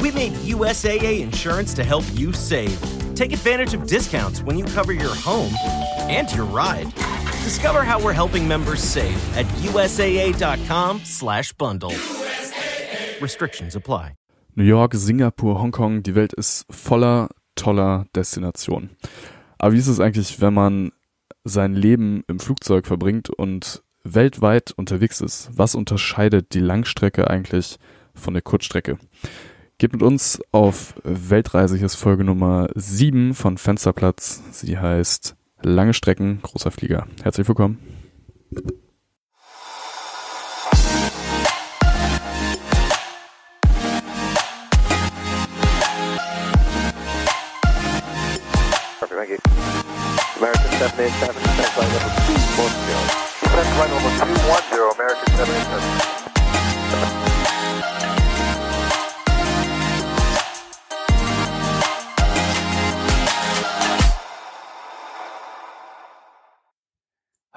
We made USAA insurance to help you save. Take advantage of discounts when you cover your home and your ride. Discover how we're helping members save at usaa.com/bundle. Restrictions apply. New York, Singapur, Hongkong, die Welt ist voller toller Destinationen. Aber wie ist es eigentlich, wenn man sein Leben im Flugzeug verbringt und weltweit unterwegs ist? Was unterscheidet die Langstrecke eigentlich von der Kurzstrecke? Geht mit uns auf Weltreise. Hier ist Folge Nummer 7 von Fensterplatz. Sie heißt Lange Strecken, großer Flieger. Herzlich willkommen. American 787, descent flight level 210. Descent flight level 210, American 787.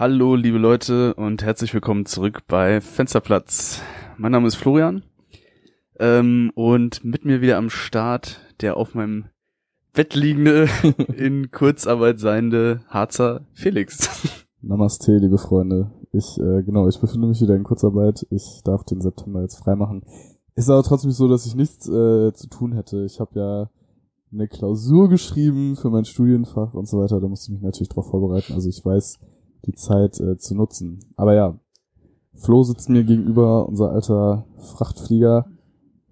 Hallo, liebe Leute und herzlich willkommen zurück bei Fensterplatz. Mein Name ist Florian ähm, und mit mir wieder am Start der auf meinem Bett liegende, in Kurzarbeit seiende Harzer Felix. Namaste, liebe Freunde. Ich, äh, genau, ich befinde mich wieder in Kurzarbeit. Ich darf den September jetzt freimachen. Ist aber trotzdem so, dass ich nichts äh, zu tun hätte. Ich habe ja eine Klausur geschrieben für mein Studienfach und so weiter. Da musste ich mich natürlich darauf vorbereiten. Also ich weiß, die Zeit äh, zu nutzen. Aber ja, Flo sitzt mir gegenüber, unser alter Frachtflieger.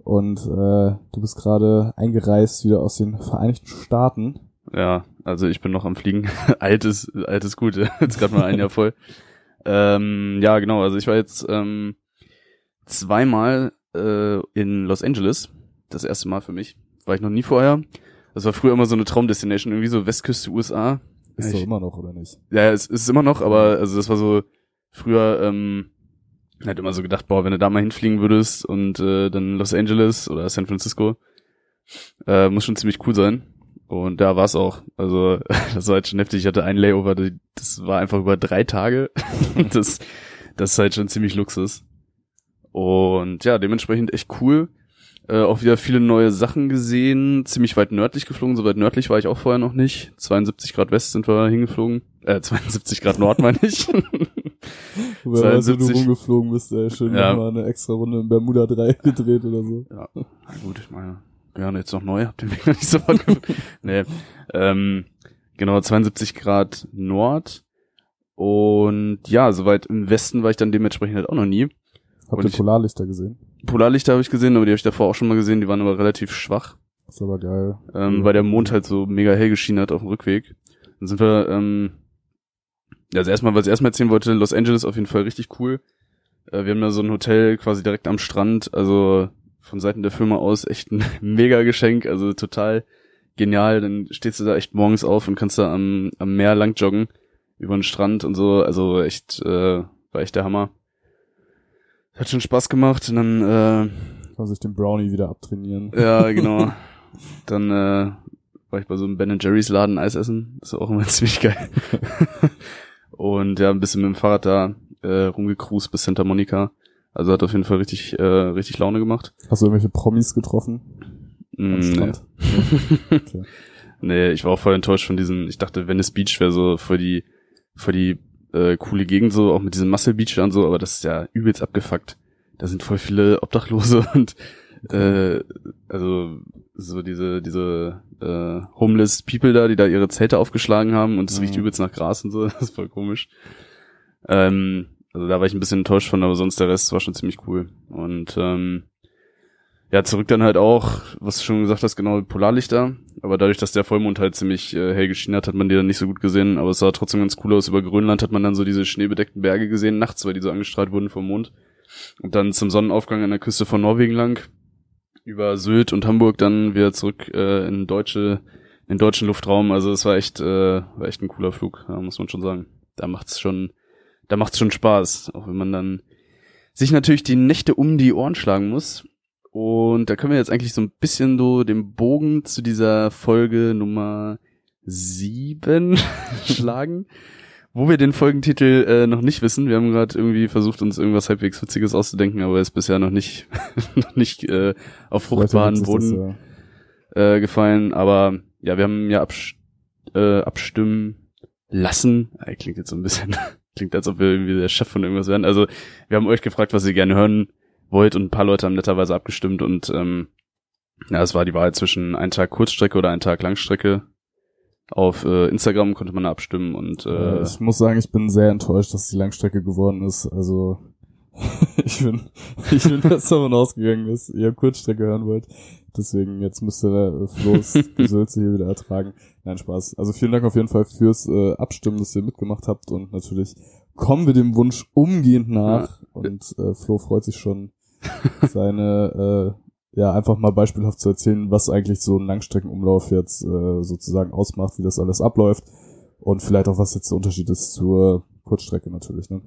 Und äh, du bist gerade eingereist wieder aus den Vereinigten Staaten. Ja, also ich bin noch am Fliegen. altes, altes Gut, jetzt gerade mal ein Jahr voll. Ähm, ja, genau, also ich war jetzt ähm, zweimal äh, in Los Angeles. Das erste Mal für mich. War ich noch nie vorher. Das war früher immer so eine Traumdestination, irgendwie so Westküste USA. Ist Ich- doch immer noch, oder nicht? Ja, es ist immer noch, aber also das war so früher, ähm, halt immer so gedacht, boah, wenn du da mal hinfliegen würdest und äh, dann Los Angeles oder San Francisco, äh, muss schon ziemlich cool sein. Und da war es auch. Also das war halt schon heftig. Ich hatte ein Layover, das war einfach über drei Tage. das, das ist halt schon ziemlich Luxus. Und ja, dementsprechend echt cool. Äh, auch wieder viele neue Sachen gesehen, ziemlich weit nördlich geflogen, so weit nördlich war ich auch vorher noch nicht. 72 Grad West sind wir hingeflogen. Äh, 72 Grad Nord meine ich. Wer weiß, wo du 72. rumgeflogen bist, ey, schön Ja. nochmal eine extra Runde in Bermuda 3 gedreht oder so. Ja, na gut, ich meine, ja, jetzt noch neu, hab den Weg noch nicht so weit gefunden. nee, ähm, genau, 72 Grad Nord. Und ja, soweit im Westen war ich dann dementsprechend halt auch noch nie. Habt ihr ich- Polarlichter gesehen? Polarlichter habe ich gesehen, aber die habe ich davor auch schon mal gesehen, die waren aber relativ schwach, Ist aber geil. ähm, Ja. weil der Mond halt so mega hell geschienen hat auf dem Rückweg. Dann sind wir, ähm, ja, also erstmal, was ich erstmal erzählen wollte, Los Angeles auf jeden Fall richtig cool. Äh, wir haben da so ein Hotel quasi direkt am Strand, also von Seiten der Firma aus echt ein mega Geschenk, also total genial. Dann stehst du da echt morgens auf und kannst da am, am Meer lang joggen über den Strand und so, also echt, äh, war echt der Hammer. Hat schon Spaß gemacht und dann, äh, Kann sich den Brownie wieder abtrainieren. ja, genau. Dann äh, war ich bei so einem Ben Jerry's Laden Eis essen. Das ist auch immer ziemlich geil. Und ja, ein bisschen mit dem Fahrrad da äh, rumgecruised bis Santa Monica. Also hat auf jeden Fall richtig, äh, richtig Laune gemacht. Hast du irgendwelche Promis getroffen? Mm, nee. Okay. nee, ich war auch voll enttäuscht von diesen, ich dachte, Venice Beach wäre so voll die, voll die äh, coole Gegend so, auch mit diesem Muscle Beach und so, aber das ist ja übelst abgefuckt. Da sind voll viele Obdachlose und äh, also so diese diese äh, homeless People da, die da ihre Zelte aufgeschlagen haben und es Mhm. riecht übelst nach Gras und so, das ist voll komisch. Ähm, also da war ich ein bisschen enttäuscht von, aber sonst der Rest war schon ziemlich cool. Und ähm, ja, zurück dann halt auch, was du schon gesagt hast, genau Polarlichter. Aber dadurch, dass der Vollmond halt ziemlich äh, hell geschienen hat, hat man die dann nicht so gut gesehen. Aber es sah trotzdem ganz cool aus. Über Grönland hat man dann so diese schneebedeckten Berge gesehen, nachts, weil die so angestrahlt wurden vom Mond. Und dann zum Sonnenaufgang an der Küste von Norwegen lang, über Sylt und Hamburg dann wieder zurück äh, in deutsche, in deutschen Luftraum. Also es war echt, äh, war echt ein cooler Flug, ja, muss man schon sagen. Da macht's schon, da macht's schon Spaß, auch wenn man dann sich natürlich die Nächte um die Ohren schlagen muss. Und da können wir jetzt eigentlich so ein bisschen so den Bogen zu dieser Folge Nummer sieben schlagen. wo wir den Folgentitel äh, noch nicht wissen. Wir haben gerade irgendwie versucht, uns irgendwas halbwegs Witziges auszudenken, aber ist bisher noch nicht, noch nicht äh, auf fruchtbaren Boden das, ja. äh, gefallen. Aber ja, wir haben ja abs äh, abstimmen lassen. Äh, klingt jetzt so ein bisschen, klingt als ob wir irgendwie der Chef von irgendwas wären. Also wir haben euch gefragt, was ihr gerne hören wollt und ein paar Leute haben netterweise abgestimmt und ähm, ja, es war die Wahl zwischen ein Tag Kurzstrecke oder ein Tag Langstrecke. Auf äh, Instagram konnte man abstimmen und äh, Äh, ich muss sagen, ich bin sehr enttäuscht, dass die Langstrecke geworden ist. Also ich bin, ich bin fest davon ausgegangen, dass ihr Kurzstrecke hören wollt. Deswegen jetzt müsste der Floß Gesülze hier wieder ertragen. Nein, Spaß. Also vielen Dank auf jeden Fall fürs äh, Abstimmen, dass ihr mitgemacht habt und natürlich kommen wir dem Wunsch umgehend nach und äh, Flo freut sich schon, seine äh, ja einfach mal beispielhaft zu erzählen, was eigentlich so ein Langstreckenumlauf jetzt äh, sozusagen ausmacht, wie das alles abläuft und vielleicht auch was jetzt der Unterschied ist zur Kurzstrecke natürlich. Ne?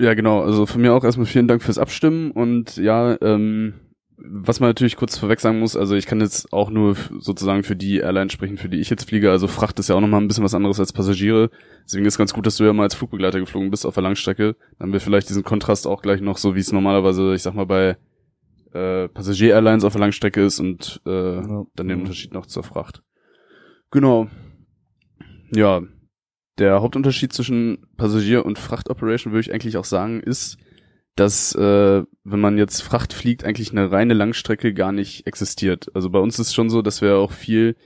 Ja, genau. Also von mir auch erstmal vielen Dank fürs Abstimmen und ja, ähm, was man natürlich kurz vorweg sagen muss, also ich kann jetzt auch nur sozusagen für die Airline sprechen, für die ich jetzt fliege. Also Fracht ist ja auch nochmal ein bisschen was anderes als Passagiere. Deswegen ist ganz gut, dass du ja mal als Flugbegleiter geflogen bist auf der Langstrecke. Dann haben wir vielleicht diesen Kontrast auch gleich noch so, wie es normalerweise, ich sag mal, bei äh, Passagier-Airlines auf der Langstrecke ist und äh, Ja. dann den Unterschied noch zur Fracht. Genau. Ja, der Hauptunterschied zwischen Passagier- und Frachtoperation würde ich eigentlich auch sagen, ist, dass äh, wenn man jetzt Fracht fliegt, eigentlich eine reine Langstrecke gar nicht existiert. Also bei uns ist es schon so, dass wir auch viel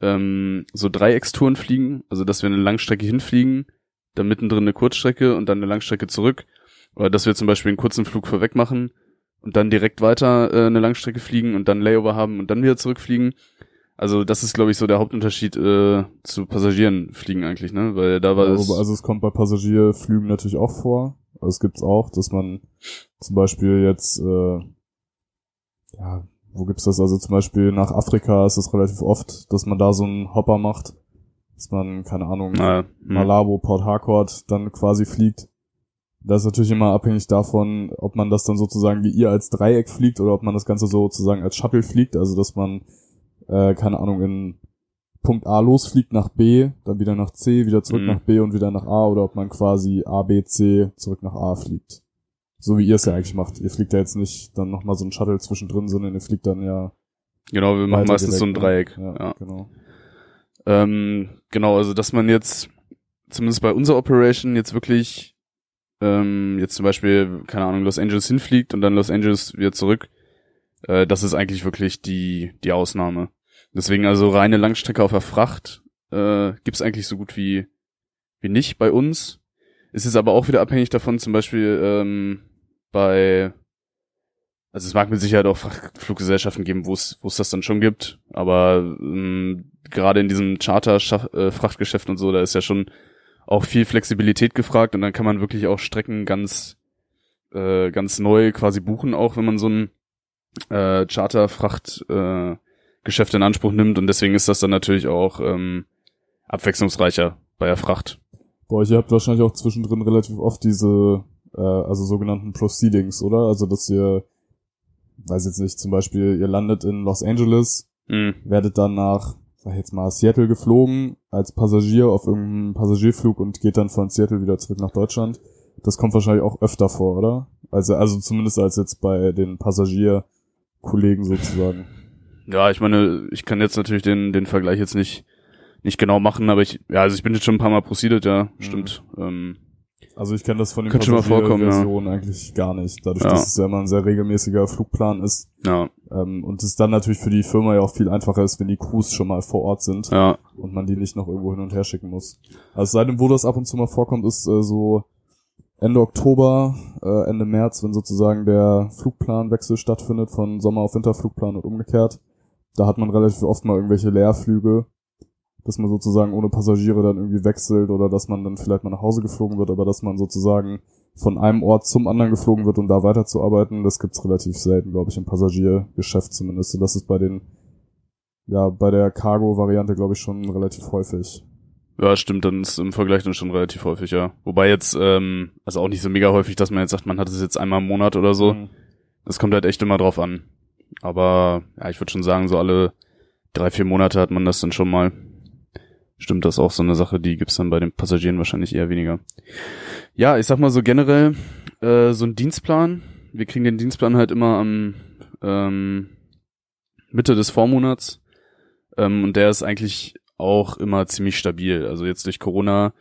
ähm, so Dreieckstouren fliegen, also dass wir eine Langstrecke hinfliegen, dann mittendrin eine Kurzstrecke und dann eine Langstrecke zurück. Oder dass wir zum Beispiel einen kurzen Flug vorweg machen und dann direkt weiter äh, eine Langstrecke fliegen und dann Layover haben und dann wieder zurückfliegen. Also das ist, glaube ich, so der Hauptunterschied äh, zu Passagieren fliegen eigentlich, ne? Weil da war Ja, es. also es kommt bei Passagierflügen natürlich auch vor. Es gibt's auch, dass man zum Beispiel jetzt, äh, ja, wo gibt's das? Also zum Beispiel nach Afrika ist es relativ oft, dass man da so einen Hopper macht, dass man, keine Ahnung, hm. Malabo, Port Harcourt dann quasi fliegt. Das ist natürlich immer abhängig davon, ob man das dann sozusagen wie ihr als Dreieck fliegt oder ob man das Ganze sozusagen als Shuttle fliegt, also dass man, äh, keine Ahnung, in Punkt A losfliegt nach B, dann wieder nach C, wieder zurück Mhm. nach B und wieder nach A oder ob man quasi A, B, C zurück nach A fliegt. So wie ihr es ja eigentlich macht. Ihr fliegt ja jetzt nicht dann nochmal so ein Shuttle zwischendrin, sondern ihr fliegt dann ja Genau, wir machen meistens so ein weitergedeckt, Dreieck. ne? Ja. Ja, genau. Ähm, genau, also dass man jetzt, zumindest bei unserer Operation, jetzt wirklich, ähm, jetzt zum Beispiel, keine Ahnung, Los Angeles hinfliegt und dann Los Angeles wieder zurück, äh, das ist eigentlich wirklich die, die Ausnahme. Deswegen also reine Langstrecke auf der Fracht äh, gibt's eigentlich so gut wie, wie nicht bei uns. Es ist aber auch wieder abhängig davon, zum Beispiel ähm, bei also es mag mit Sicherheit auch Frachtfluggesellschaften geben, wo es das dann schon gibt, aber ähm, gerade in diesem Charter-Frachtgeschäft und so, da ist ja schon auch viel Flexibilität gefragt und dann kann man wirklich auch Strecken ganz äh, ganz neu quasi buchen, auch wenn man so ein äh, Charter-Fracht äh, Geschäft in Anspruch nimmt und deswegen ist das dann natürlich auch ähm, abwechslungsreicher bei der Fracht. Euch, ihr habt wahrscheinlich auch zwischendrin relativ oft diese, äh, also sogenannten Proceedings, oder? Also, dass ihr, weiß jetzt nicht, zum Beispiel, ihr landet in Los Angeles, Mhm. werdet dann nach, sag ich jetzt mal, Seattle geflogen, als Passagier auf irgendeinem Passagierflug und geht dann von Seattle wieder zurück nach Deutschland. Das kommt wahrscheinlich auch öfter vor, oder? Also, also zumindest als jetzt bei den Passagierkollegen sozusagen. Ja, ich meine, ich kann jetzt natürlich den, den Vergleich jetzt nicht, nicht genau machen, aber ich, ja, also ich bin jetzt schon ein paar Mal proceeded, ja, stimmt. Ähm, Also ich kenne das von den vorkommen, ja. Passagierversionen eigentlich gar nicht, dadurch, Ja. dass es ja immer ein sehr regelmäßiger Flugplan ist. ja, Ähm, und es dann natürlich für die Firma ja auch viel einfacher ist, wenn die Crews schon mal vor Ort sind ja, und man die nicht noch irgendwo hin und her schicken muss. Also seitdem, wo das ab und zu mal vorkommt, ist äh, so Ende Oktober, äh, Ende März, wenn sozusagen der Flugplanwechsel stattfindet von Sommer- auf Winterflugplan und umgekehrt. Da hat man relativ oft mal irgendwelche Leerflüge, dass man sozusagen ohne Passagiere dann irgendwie wechselt oder dass man dann vielleicht mal nach Hause geflogen wird, aber dass man sozusagen von einem Ort zum anderen geflogen wird, um da weiterzuarbeiten, das gibt's relativ selten, glaube ich, im Passagiergeschäft zumindest. Und das ist bei den, ja, bei der Cargo-Variante, glaube ich, schon relativ häufig. ja, stimmt, dann ist im Vergleich dann schon relativ häufig, ja. Wobei jetzt, ähm, also auch nicht so mega häufig, dass man jetzt sagt, man hat es jetzt einmal im Monat oder so. Mhm. Das kommt halt echt immer drauf an. Aber ja, ich würde schon sagen, so alle drei, vier Monate hat man das dann schon mal. stimmt das auch so eine Sache, die gibt's dann bei den Passagieren wahrscheinlich eher weniger. Ja, ich sag mal so generell, äh, so ein Dienstplan. Wir kriegen den Dienstplan halt immer am ähm, Mitte des Vormonats. Ähm, und der ist eigentlich auch immer ziemlich stabil. Also jetzt durch Corona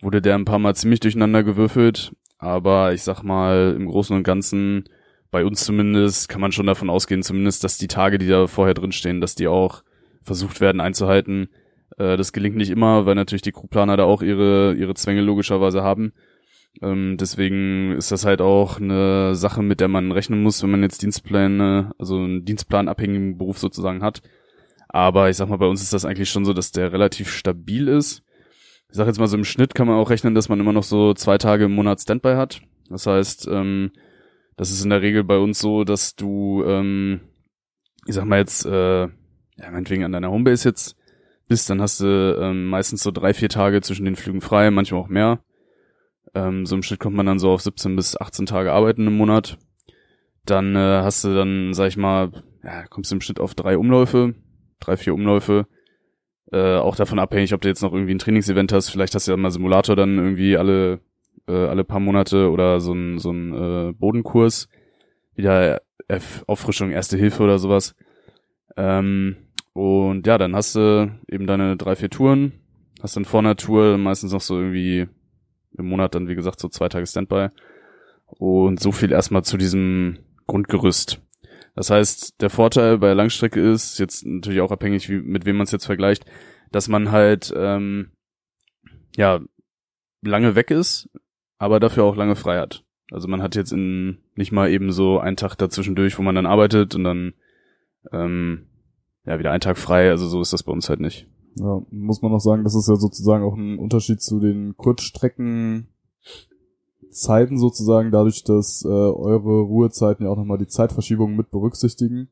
wurde der ein paar Mal ziemlich durcheinander gewürfelt. Aber ich sag mal, im Großen und Ganzen, bei uns zumindest, kann man schon davon ausgehen, zumindest, dass die Tage, die da vorher drinstehen, dass die auch versucht werden einzuhalten. Äh, das gelingt nicht immer, weil natürlich die Crewplaner da auch ihre, ihre Zwänge logischerweise haben. Ähm, deswegen ist das halt auch eine Sache, mit der man rechnen muss, wenn man jetzt Dienstpläne, also einen dienstplanabhängigen Beruf sozusagen hat. Aber ich sag mal, bei uns ist das eigentlich schon so, dass der relativ stabil ist. Ich sag jetzt mal so im Schnitt kann man auch rechnen, dass man immer noch so zwei Tage im Monat Standby hat. Das heißt, ähm, das ist in der Regel bei uns so, dass du, ähm, ich sag mal jetzt, äh, ja, meinetwegen an deiner Homebase jetzt bist, dann hast du ähm, meistens so drei, vier Tage zwischen den Flügen frei, manchmal auch mehr. Ähm, so im Schnitt kommt man dann so auf 17 bis 18 Tage arbeiten im Monat. Dann äh, hast du dann, sag ich mal, ja, kommst du im Schnitt auf drei Umläufe, drei, vier Umläufe. Äh, auch davon abhängig, ob du jetzt noch irgendwie ein Trainingsevent hast. Vielleicht hast du ja mal Simulator dann irgendwie alle, äh, alle paar Monate oder so ein, so ein äh, Bodenkurs. Wieder F Auffrischung, Erste Hilfe oder sowas. Ähm, und ja, dann hast du eben deine drei, vier Touren. Hast dann vor einer Tour meistens noch so irgendwie im Monat dann, wie gesagt, so zwei Tage Standby. Und so viel erstmal zu diesem Grundgerüst. Das heißt, der Vorteil bei Langstrecke ist, jetzt natürlich auch abhängig, wie, mit wem man es jetzt vergleicht, dass man halt ähm, ja lange weg ist, aber dafür auch lange frei hat. Also man hat jetzt in nicht mal eben so einen Tag dazwischendurch, wo man dann arbeitet und dann ähm, ja wieder einen Tag frei. Also so ist das bei uns halt nicht. Ja, muss man noch sagen, das ist ja sozusagen auch ein Unterschied zu den Kurzstrecken Zeiten sozusagen, dadurch, dass äh, eure Ruhezeiten ja auch nochmal die Zeitverschiebung mit berücksichtigen.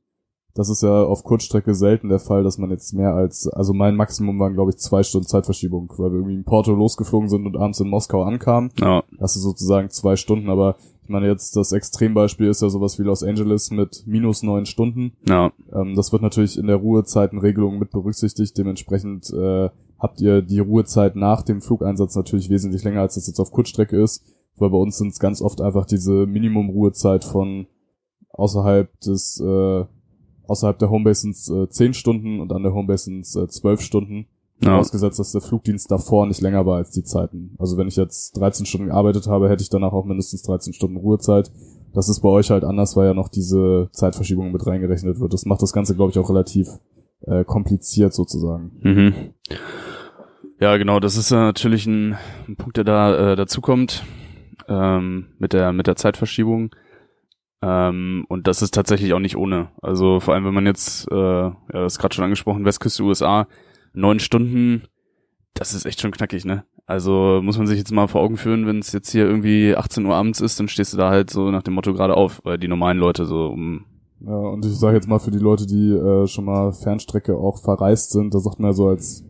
Das ist ja auf Kurzstrecke selten der Fall, dass man jetzt mehr als, also mein Maximum waren, glaube ich, zwei Stunden Zeitverschiebung, weil wir irgendwie in Porto losgeflogen sind und abends in Moskau ankamen. Ja, Das ist sozusagen zwei Stunden, aber ich meine jetzt, das Extrembeispiel ist ja sowas wie Los Angeles mit minus neun Stunden. ja, Ähm, das wird natürlich in der Ruhezeitenregelung mit berücksichtigt. Dementsprechend äh, habt ihr die Ruhezeit nach dem Flugeinsatz natürlich wesentlich länger, als das jetzt auf Kurzstrecke ist. Weil bei uns sind es ganz oft einfach diese Minimum-Ruhezeit von außerhalb des äh, außerhalb der Homebase sind es äh, 10 Stunden und an der Homebase sind es äh, 12 Stunden. Ja. Vorausgesetzt, dass der Flugdienst davor nicht länger war als die Zeiten. Also wenn ich jetzt 13 Stunden gearbeitet habe, hätte ich danach auch mindestens 13 Stunden Ruhezeit. Das ist bei euch halt anders, weil ja noch diese Zeitverschiebung mit reingerechnet wird. Das macht das Ganze, glaube ich, auch relativ äh, kompliziert sozusagen. Mhm. Ja, genau, das ist ja natürlich ein, ein Punkt, der da äh, dazu kommt ähm, mit der mit der Zeitverschiebung. Ähm, und das ist tatsächlich auch nicht ohne. Also vor allem, wenn man jetzt, äh, ja, das ist gerade schon angesprochen, Westküste USA, neun Stunden, das ist echt schon knackig, ne? Also muss man sich jetzt mal vor Augen führen, wenn es jetzt hier irgendwie 18 Uhr abends ist, dann stehst du da halt so nach dem Motto gerade auf, weil die normalen Leute so um Ja, und ich sage jetzt mal für die Leute, die äh, schon mal Fernstrecke auch verreist sind, da sagt man ja so als,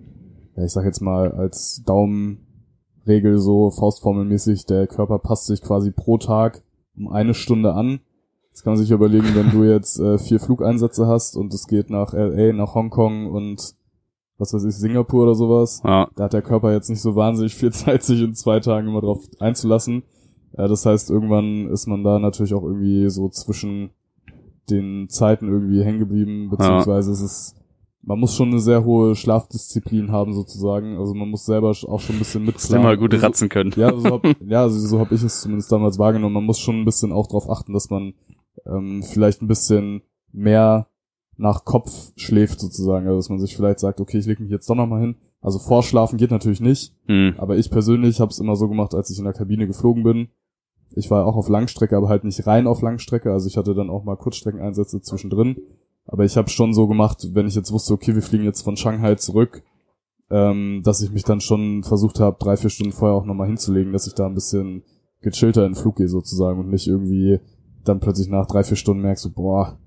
ja, ich sag jetzt mal als Daumenregel so faustformelmäßig, der Körper passt sich quasi pro Tag um eine Stunde an. Jetzt kann man sich überlegen, wenn du jetzt äh, vier Flugeinsätze hast und es geht nach LA, nach Hongkong und was weiß ich, Singapur oder sowas, ja, da hat der Körper jetzt nicht so wahnsinnig viel Zeit, sich in zwei Tagen immer drauf einzulassen. Äh, das heißt, irgendwann ist man da natürlich auch irgendwie so zwischen den Zeiten irgendwie hängen geblieben, beziehungsweise es ist, man muss schon eine sehr hohe Schlafdisziplin haben sozusagen. Also man muss selber auch schon ein bisschen mitplanen. mal gut ratzen können. ja, so hab, ja, so habe ich es zumindest damals wahrgenommen. Man muss schon ein bisschen auch darauf achten, dass man ähm, vielleicht ein bisschen mehr nach Kopf schläft sozusagen. Also dass man sich vielleicht sagt, okay, ich lege mich jetzt doch nochmal hin. Also vorschlafen geht natürlich nicht, Hm. aber ich persönlich habe es immer so gemacht, als ich in der Kabine geflogen bin. Ich war auch auf Langstrecke, aber halt nicht rein auf Langstrecke. Also ich hatte dann auch mal Kurzstreckeneinsätze zwischendrin. Aber ich habe schon so gemacht, wenn ich jetzt wusste, okay, wir fliegen jetzt von Shanghai zurück, ähm, dass ich mich dann schon versucht habe, drei, vier Stunden vorher auch nochmal hinzulegen, dass ich da ein bisschen gechillter in den Flug gehe sozusagen und nicht irgendwie dann plötzlich nach drei, vier Stunden merkst so, boah,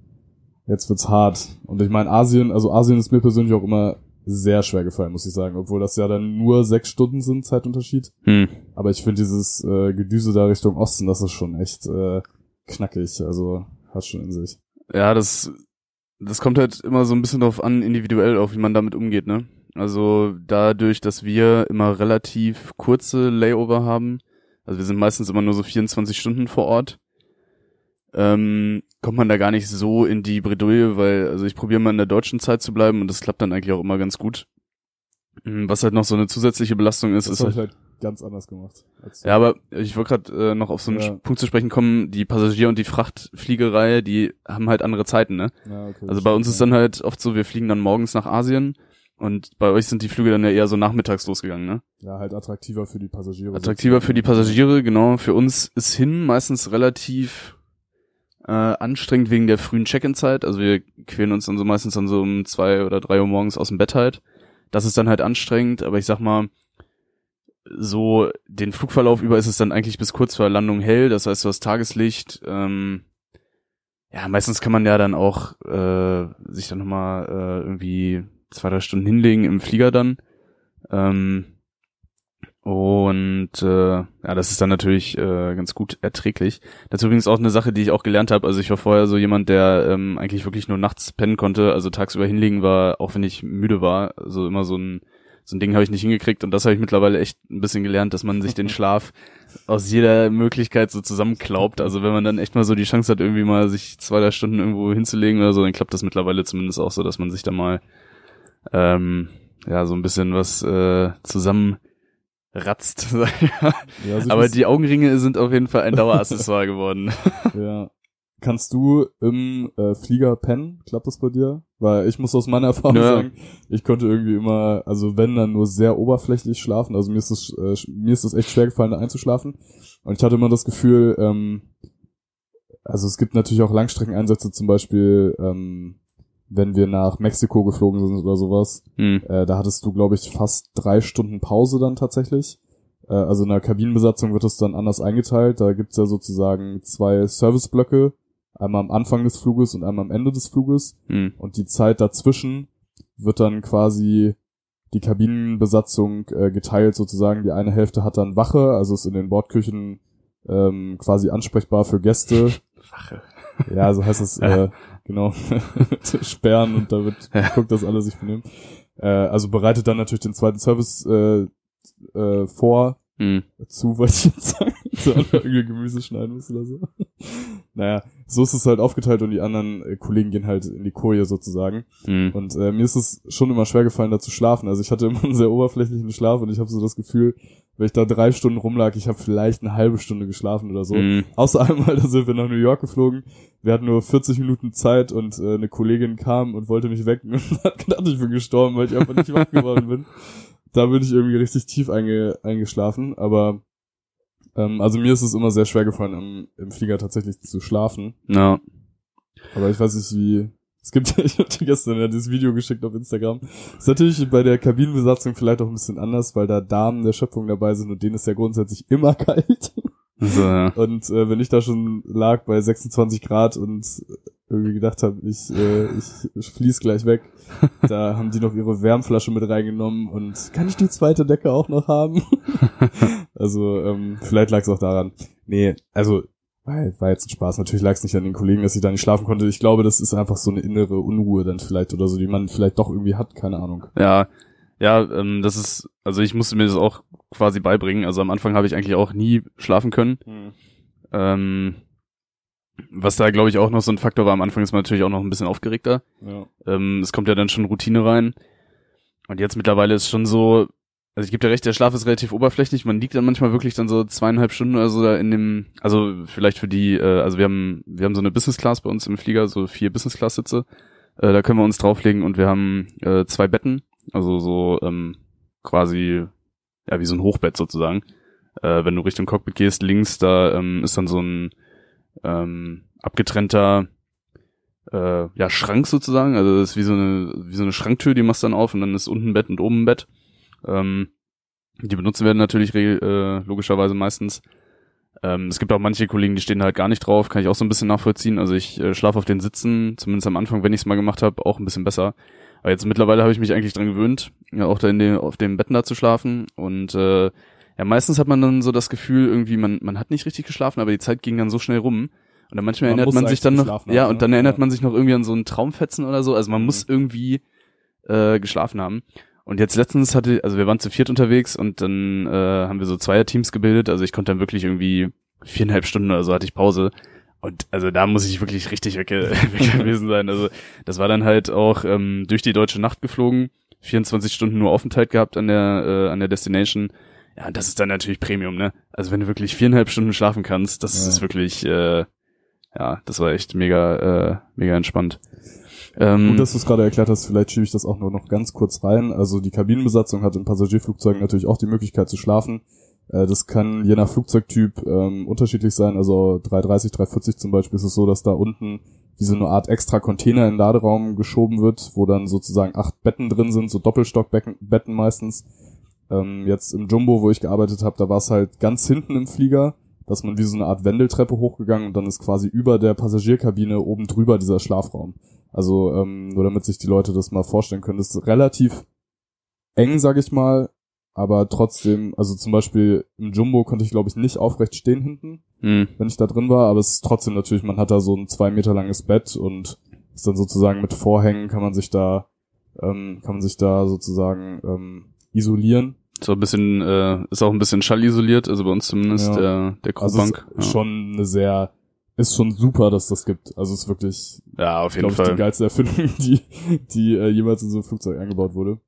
jetzt wird's hart. Und ich meine, Asien, also Asien ist mir persönlich auch immer sehr schwer gefallen, muss ich sagen, obwohl das ja dann nur sechs Stunden sind, Zeitunterschied. Hm. Aber ich finde dieses äh, Gedüse da Richtung Osten, das ist schon echt äh, knackig, also hat schon in sich. Ja, das, das kommt halt immer so ein bisschen drauf an, individuell auch, wie man damit umgeht, ne? Also dadurch, dass wir immer relativ kurze Layover haben, also wir sind meistens immer nur so 24 Stunden vor Ort, ähm, kommt man da gar nicht so in die Bredouille, weil, also ich probiere mal in der deutschen Zeit zu bleiben und das klappt dann eigentlich auch immer ganz gut. Mm, Was halt noch so eine zusätzliche Belastung ist, Das ist halt, ich halt ganz anders gemacht. ja, aber ich wollte gerade äh, noch auf so einen Ja. Punkt zu sprechen kommen, die Passagier- und die Frachtfliegerei, die haben halt andere Zeiten, ne? Ja, okay, Also bei uns ist dann halt oft so, wir fliegen dann morgens nach Asien und bei euch sind die Flüge dann ja eher so nachmittags losgegangen, ne? ja. halt attraktiver für die Passagiere. Attraktiver für die. Passagiere, genau. Für uns ist hin meistens relativ äh, anstrengend wegen der frühen Check-in-Zeit. Also wir quälen uns dann so meistens dann so um zwei oder drei Uhr morgens aus dem Bett halt. Das ist dann halt anstrengend, aber ich sag mal, so den Flugverlauf über ist es dann eigentlich bis kurz vor Landung hell. Das heißt, du hast Tageslicht. Ähm, ja, meistens kann man ja dann auch äh, sich dann nochmal äh, irgendwie zwei, drei Stunden hinlegen im Flieger dann. Ähm, und äh, ja, das ist dann natürlich äh, ganz gut erträglich. Das ist übrigens auch eine Sache, die ich auch gelernt habe. Also ich war vorher so jemand, der ähm, eigentlich wirklich nur nachts pennen konnte. Also tagsüber hinlegen war, auch wenn ich müde war, also immer so ein so ein Ding habe ich nicht hingekriegt. Und das habe ich mittlerweile echt ein bisschen gelernt, dass man sich den Schlaf aus jeder Möglichkeit so zusammenklaubt. Also wenn man dann echt mal so die Chance hat, irgendwie mal sich zwei, drei Stunden irgendwo hinzulegen oder so, dann klappt das mittlerweile zumindest auch so, dass man sich da mal ähm, ja so ein bisschen was äh, zusammen ratzt. sag ich mal. Ja, also Aber die Augenringe sind auf jeden Fall ein Daueraccessoire geworden. Ja. Kannst du im äh, Flieger pennen? Klappt das bei dir? Weil ich muss aus meiner Erfahrung Ja. sagen, ich konnte irgendwie immer, also wenn dann nur sehr oberflächlich schlafen. Also mir ist es äh, mir ist es echt schwer gefallen, da einzuschlafen. Und ich hatte immer das Gefühl, ähm, also es gibt natürlich auch Langstreckeneinsätze, zum Beispiel, ähm, wenn wir nach Mexiko geflogen sind oder sowas. Hm. Äh, da hattest du, glaube ich, fast drei Stunden Pause dann tatsächlich. Äh, also in der Kabinenbesatzung wird es dann anders eingeteilt. Da gibt's ja sozusagen zwei Serviceblöcke. Einmal am Anfang des Fluges und einmal am Ende des Fluges. Hm. Und die Zeit dazwischen wird dann quasi die Kabinenbesatzung äh, geteilt sozusagen. Die eine Hälfte hat dann Wache, also ist in den Bordküchen ähm, quasi ansprechbar für Gäste. Wache. Ja, so heißt es, äh, genau, sperren und da wird guckt, dass alle sich benehmen. Äh, also bereitet dann natürlich den zweiten Service äh, äh, vor, Hm. zu, wollte ich jetzt sagen, so an irgendwie Gemüse schneiden muss oder so. naja, so ist es halt aufgeteilt und die anderen äh, Kollegen gehen halt in die Koje sozusagen. Hm. Und äh, mir ist es schon immer schwer gefallen, da zu schlafen. Also ich hatte immer einen sehr oberflächlichen Schlaf und ich habe so das Gefühl, wenn ich da drei Stunden rumlag, ich habe vielleicht eine halbe Stunde geschlafen oder so. Hm. Außer einmal, da sind wir nach New York geflogen. Wir hatten nur 40 Minuten Zeit und äh, eine Kollegin kam und wollte mich wecken und hat gedacht, ich bin gestorben, weil ich einfach nicht wach geworden bin. Da bin ich irgendwie richtig tief einge eingeschlafen. Aber ähm, also mir ist es immer sehr schwer gefallen, im, im Flieger tatsächlich zu schlafen. Ja. Aber ich weiß nicht, wie. Es gibt, ich hatte gestern ja dieses Video geschickt auf Instagram. Ist natürlich bei der Kabinenbesatzung vielleicht auch ein bisschen anders, weil da Damen der Schöpfung dabei sind und denen ist ja grundsätzlich immer kalt. So, ja. Und äh, wenn ich da schon lag bei 26 Grad und irgendwie gedacht habe, ich, äh, ich, ich fließ gleich weg, da haben die noch ihre Wärmflasche mit reingenommen und kann ich die zweite Decke auch noch haben? also ähm, vielleicht lag es auch daran. Nee, also war, war jetzt ein Spaß. Natürlich lag es nicht an den Kollegen, dass ich da nicht schlafen konnte. Ich glaube, das ist einfach so eine innere Unruhe dann vielleicht oder so, die man vielleicht doch irgendwie hat, keine Ahnung. Ja, ja, ähm, das ist, also ich musste mir das auch quasi beibringen. Also am Anfang habe ich eigentlich auch nie schlafen können. Ähm, was da, glaube ich, auch noch so ein Faktor war, am Anfang ist man natürlich auch noch ein bisschen aufgeregter. Ja. Ähm, es kommt ja dann schon Routine rein. Und jetzt mittlerweile ist schon so, also ich gebe dir recht, der Schlaf ist relativ oberflächlich. Man liegt dann manchmal wirklich dann so zweieinhalb Stunden oder so da in dem, also vielleicht für die, äh, also wir haben, wir haben so eine Business Class bei uns im Flieger, so vier Business Class Sitze. Äh, da können wir uns drauflegen und wir haben äh, zwei Betten, also so ähm, quasi, ja, wie so ein Hochbett sozusagen. Äh, wenn du Richtung Cockpit gehst, links, da ähm, ist dann so ein ähm, abgetrennter äh, ja, Schrank sozusagen. Also das ist wie so eine, wie so eine Schranktür, die machst du dann auf und dann ist unten ein Bett und oben ein Bett. Ähm, die benutzen werden natürlich äh, logischerweise meistens. Ähm, es gibt auch manche Kollegen, die stehen halt gar nicht drauf, kann ich auch so ein bisschen nachvollziehen. Also ich äh, schlafe auf den Sitzen, zumindest am Anfang, wenn ich es mal gemacht habe, auch ein bisschen besser. Aber jetzt mittlerweile habe ich mich eigentlich dran gewöhnt, ja, auch da in den, auf dem Betten da zu schlafen. Und äh, ja, meistens hat man dann so das Gefühl, irgendwie, man, man hat nicht richtig geschlafen, aber die Zeit ging dann so schnell rum. Und dann manchmal Man erinnert man sich dann noch, geschlafen ja, haben, und dann ne? erinnert Ja. man sich noch irgendwie an so einen Traumfetzen oder so. Also man Mhm. muss irgendwie äh, geschlafen haben. Und jetzt letztens hatte, also wir waren zu viert unterwegs und dann äh, haben wir so Zweierteams gebildet. Also ich konnte dann wirklich irgendwie viereinhalb Stunden oder so hatte ich Pause. Und also da muss ich wirklich richtig weg, weg gewesen sein. Also das war dann halt auch ähm, durch die deutsche Nacht geflogen, 24 Stunden nur Aufenthalt gehabt an der äh, an der Destination. Ja, und das ist dann natürlich Premium, ne? Also wenn du wirklich viereinhalb Stunden schlafen kannst, das Ja. ist wirklich, äh, ja, das war echt mega, äh, mega entspannt. Ähm, Gut, dass du es gerade erklärt hast, vielleicht schiebe ich das auch nur noch ganz kurz rein. Also die Kabinenbesatzung hat in Passagierflugzeugen natürlich auch die Möglichkeit zu schlafen. Äh, Das kann je nach Flugzeugtyp ähm, unterschiedlich sein. Also 330, 340 zum Beispiel ist es so, dass da unten wie so eine Art extra Container in den Laderaum geschoben wird, wo dann sozusagen acht Betten drin sind, so Doppelstockbetten Betten meistens. Ähm, jetzt im Jumbo, wo ich gearbeitet habe, da war es halt ganz hinten im Flieger, dass man wie so eine Art Wendeltreppe hochgegangen und dann ist quasi über der Passagierkabine oben drüber dieser Schlafraum. Also ähm, nur damit sich die Leute das mal vorstellen können, das ist relativ eng, sag ich mal, aber trotzdem, also zum Beispiel im Jumbo konnte ich glaube ich nicht aufrecht stehen hinten, mh, wenn ich da drin war, aber es ist trotzdem natürlich, man hat da so ein zwei Meter langes Bett und ist dann sozusagen mit Vorhängen kann man sich da, ähm, kann man sich da sozusagen ähm, isolieren. so ein bisschen, äh, ist auch ein bisschen schallisoliert, also bei uns zumindest Ja. der, der Also Crewbank. es ist schon eine sehr, ist schon super, dass das gibt. Also es ist wirklich, ja. auf jeden ich, die geilste Erfindung, die, die äh, jemals in so ein Flugzeug eingebaut wurde.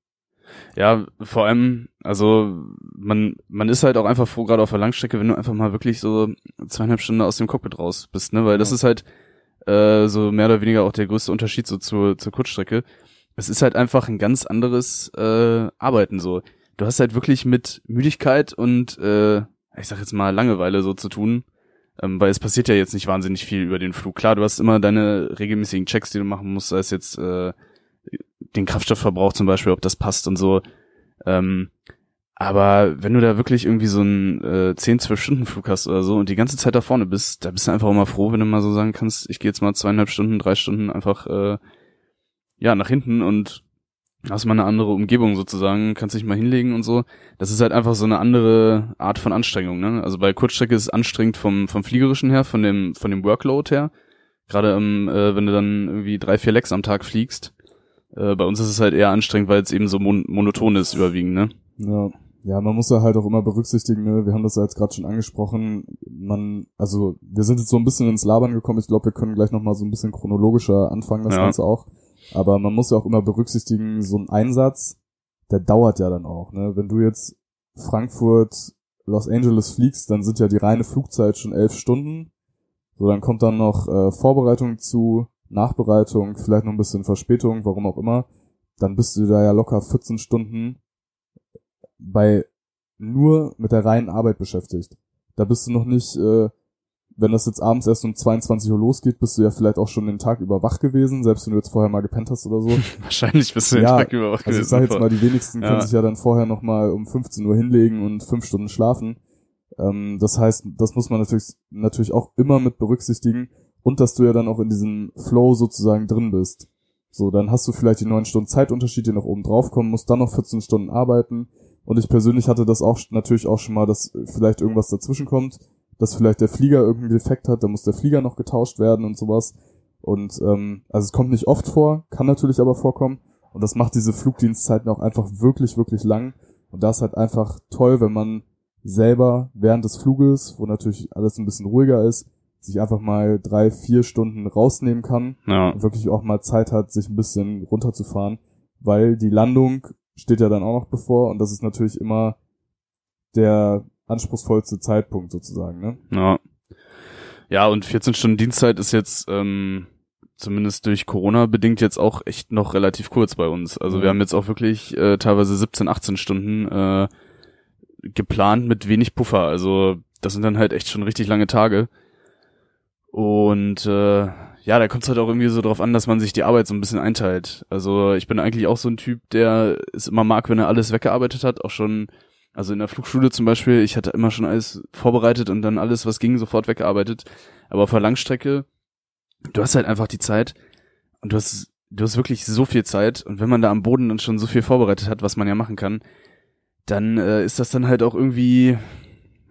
Ja, vor allem, also man, man ist halt auch einfach froh, gerade auf der Langstrecke, wenn du einfach mal wirklich so zweieinhalb Stunden aus dem Cockpit raus bist, ne? Weil das Ja. ist halt äh, so mehr oder weniger auch der größte Unterschied so zur, zur Kurzstrecke. Es ist halt einfach ein ganz anderes äh, Arbeiten so. Du hast halt wirklich mit Müdigkeit und äh, ich sag jetzt mal Langeweile so zu tun. Ähm, weil es passiert ja jetzt nicht wahnsinnig viel über den Flug. Klar, du hast immer deine regelmäßigen Checks, die du machen musst, sei es jetzt äh, den Kraftstoffverbrauch zum Beispiel, ob das passt und so. Ähm, aber wenn du da wirklich irgendwie so einen äh, 10, 12 Stunden Flug hast oder so und die ganze Zeit da vorne bist, da bist du einfach mal froh, wenn du mal so sagen kannst, ich gehe jetzt mal zweieinhalb Stunden, drei Stunden einfach äh, ja nach hinten und hast mal eine andere Umgebung sozusagen, kannst dich mal hinlegen und so. Das ist halt einfach so eine andere Art von Anstrengung. Ne? Also bei Kurzstrecke ist es anstrengend vom vom fliegerischen her, von dem von dem Workload her. Gerade ähm, äh, wenn du dann irgendwie drei, vier Lecks am Tag fliegst. Äh, bei uns ist es halt eher anstrengend, weil es eben so mon monoton ist überwiegend, ne? Ja. Ja, man muss ja halt auch immer berücksichtigen, ne? wir haben das ja jetzt gerade schon angesprochen, man, also wir sind jetzt so ein bisschen ins Labern gekommen, ich glaube, wir können gleich nochmal so ein bisschen chronologischer anfangen, das Ja. Ganze auch. Aber man muss ja auch immer berücksichtigen, so ein Einsatz, der dauert ja dann auch. Ne? Wenn du jetzt Frankfurt, Los Angeles fliegst, dann sind ja die reine Flugzeit schon elf Stunden. So, dann kommt dann noch äh, Vorbereitung zu, Nachbereitung, vielleicht noch ein bisschen Verspätung, warum auch immer. Dann bist du da ja locker 14 Stunden bei nur mit der reinen Arbeit beschäftigt. Da bist du noch nicht, äh, wenn das jetzt abends erst um 22 Uhr losgeht, bist du ja vielleicht auch schon den Tag über wach gewesen, selbst wenn du jetzt vorher mal gepennt hast oder so. Wahrscheinlich bist du den Ja, Tag über auch Also ich gewesen. sag jetzt mal, die wenigsten Ja. können sich ja dann vorher noch mal um 15 Uhr hinlegen und fünf Stunden schlafen. Ähm, das heißt, das muss man natürlich, natürlich auch immer mit berücksichtigen und dass du ja dann auch in diesem Flow sozusagen drin bist. So, dann hast du vielleicht die neun Stunden Zeitunterschied, die noch oben drauf kommen, musst dann noch 14 Stunden arbeiten. Und ich persönlich hatte das auch natürlich auch schon mal, dass vielleicht irgendwas dazwischen kommt, dass vielleicht der Flieger irgendeinen Defekt hat, dann muss der Flieger noch getauscht werden und sowas. Und ähm, also es kommt nicht oft vor, kann natürlich aber vorkommen. Und das macht diese Flugdienstzeiten auch einfach wirklich, wirklich lang. Und da ist halt einfach toll, wenn man selber während des Fluges, wo natürlich alles ein bisschen ruhiger ist, sich einfach mal drei, vier Stunden rausnehmen kann Ja, und wirklich auch mal Zeit hat, sich ein bisschen runterzufahren, weil die Landung steht ja dann auch noch bevor und das ist natürlich immer der anspruchsvollste Zeitpunkt sozusagen, ne? ja. Ja, und 14 Stunden Dienstzeit ist jetzt ähm, zumindest durch Corona bedingt jetzt auch echt noch relativ kurz bei uns. Also Ja. wir haben jetzt auch wirklich äh, teilweise 17, 18 Stunden äh, geplant mit wenig Puffer. Also das sind dann halt echt schon richtig lange Tage. Und äh, ja, da kommt es halt auch irgendwie so drauf an, dass man sich die Arbeit so ein bisschen einteilt. Also ich bin eigentlich auch so ein Typ, der es immer mag, wenn er alles weggearbeitet hat, auch schon, also in der Flugschule zum Beispiel, ich hatte immer schon alles vorbereitet und dann alles, was ging, sofort weggearbeitet. Aber auf der Langstrecke, du hast halt einfach die Zeit und du hast, du hast wirklich so viel Zeit und wenn man da am Boden dann schon so viel vorbereitet hat, was man ja machen kann, dann äh, ist das dann halt auch irgendwie,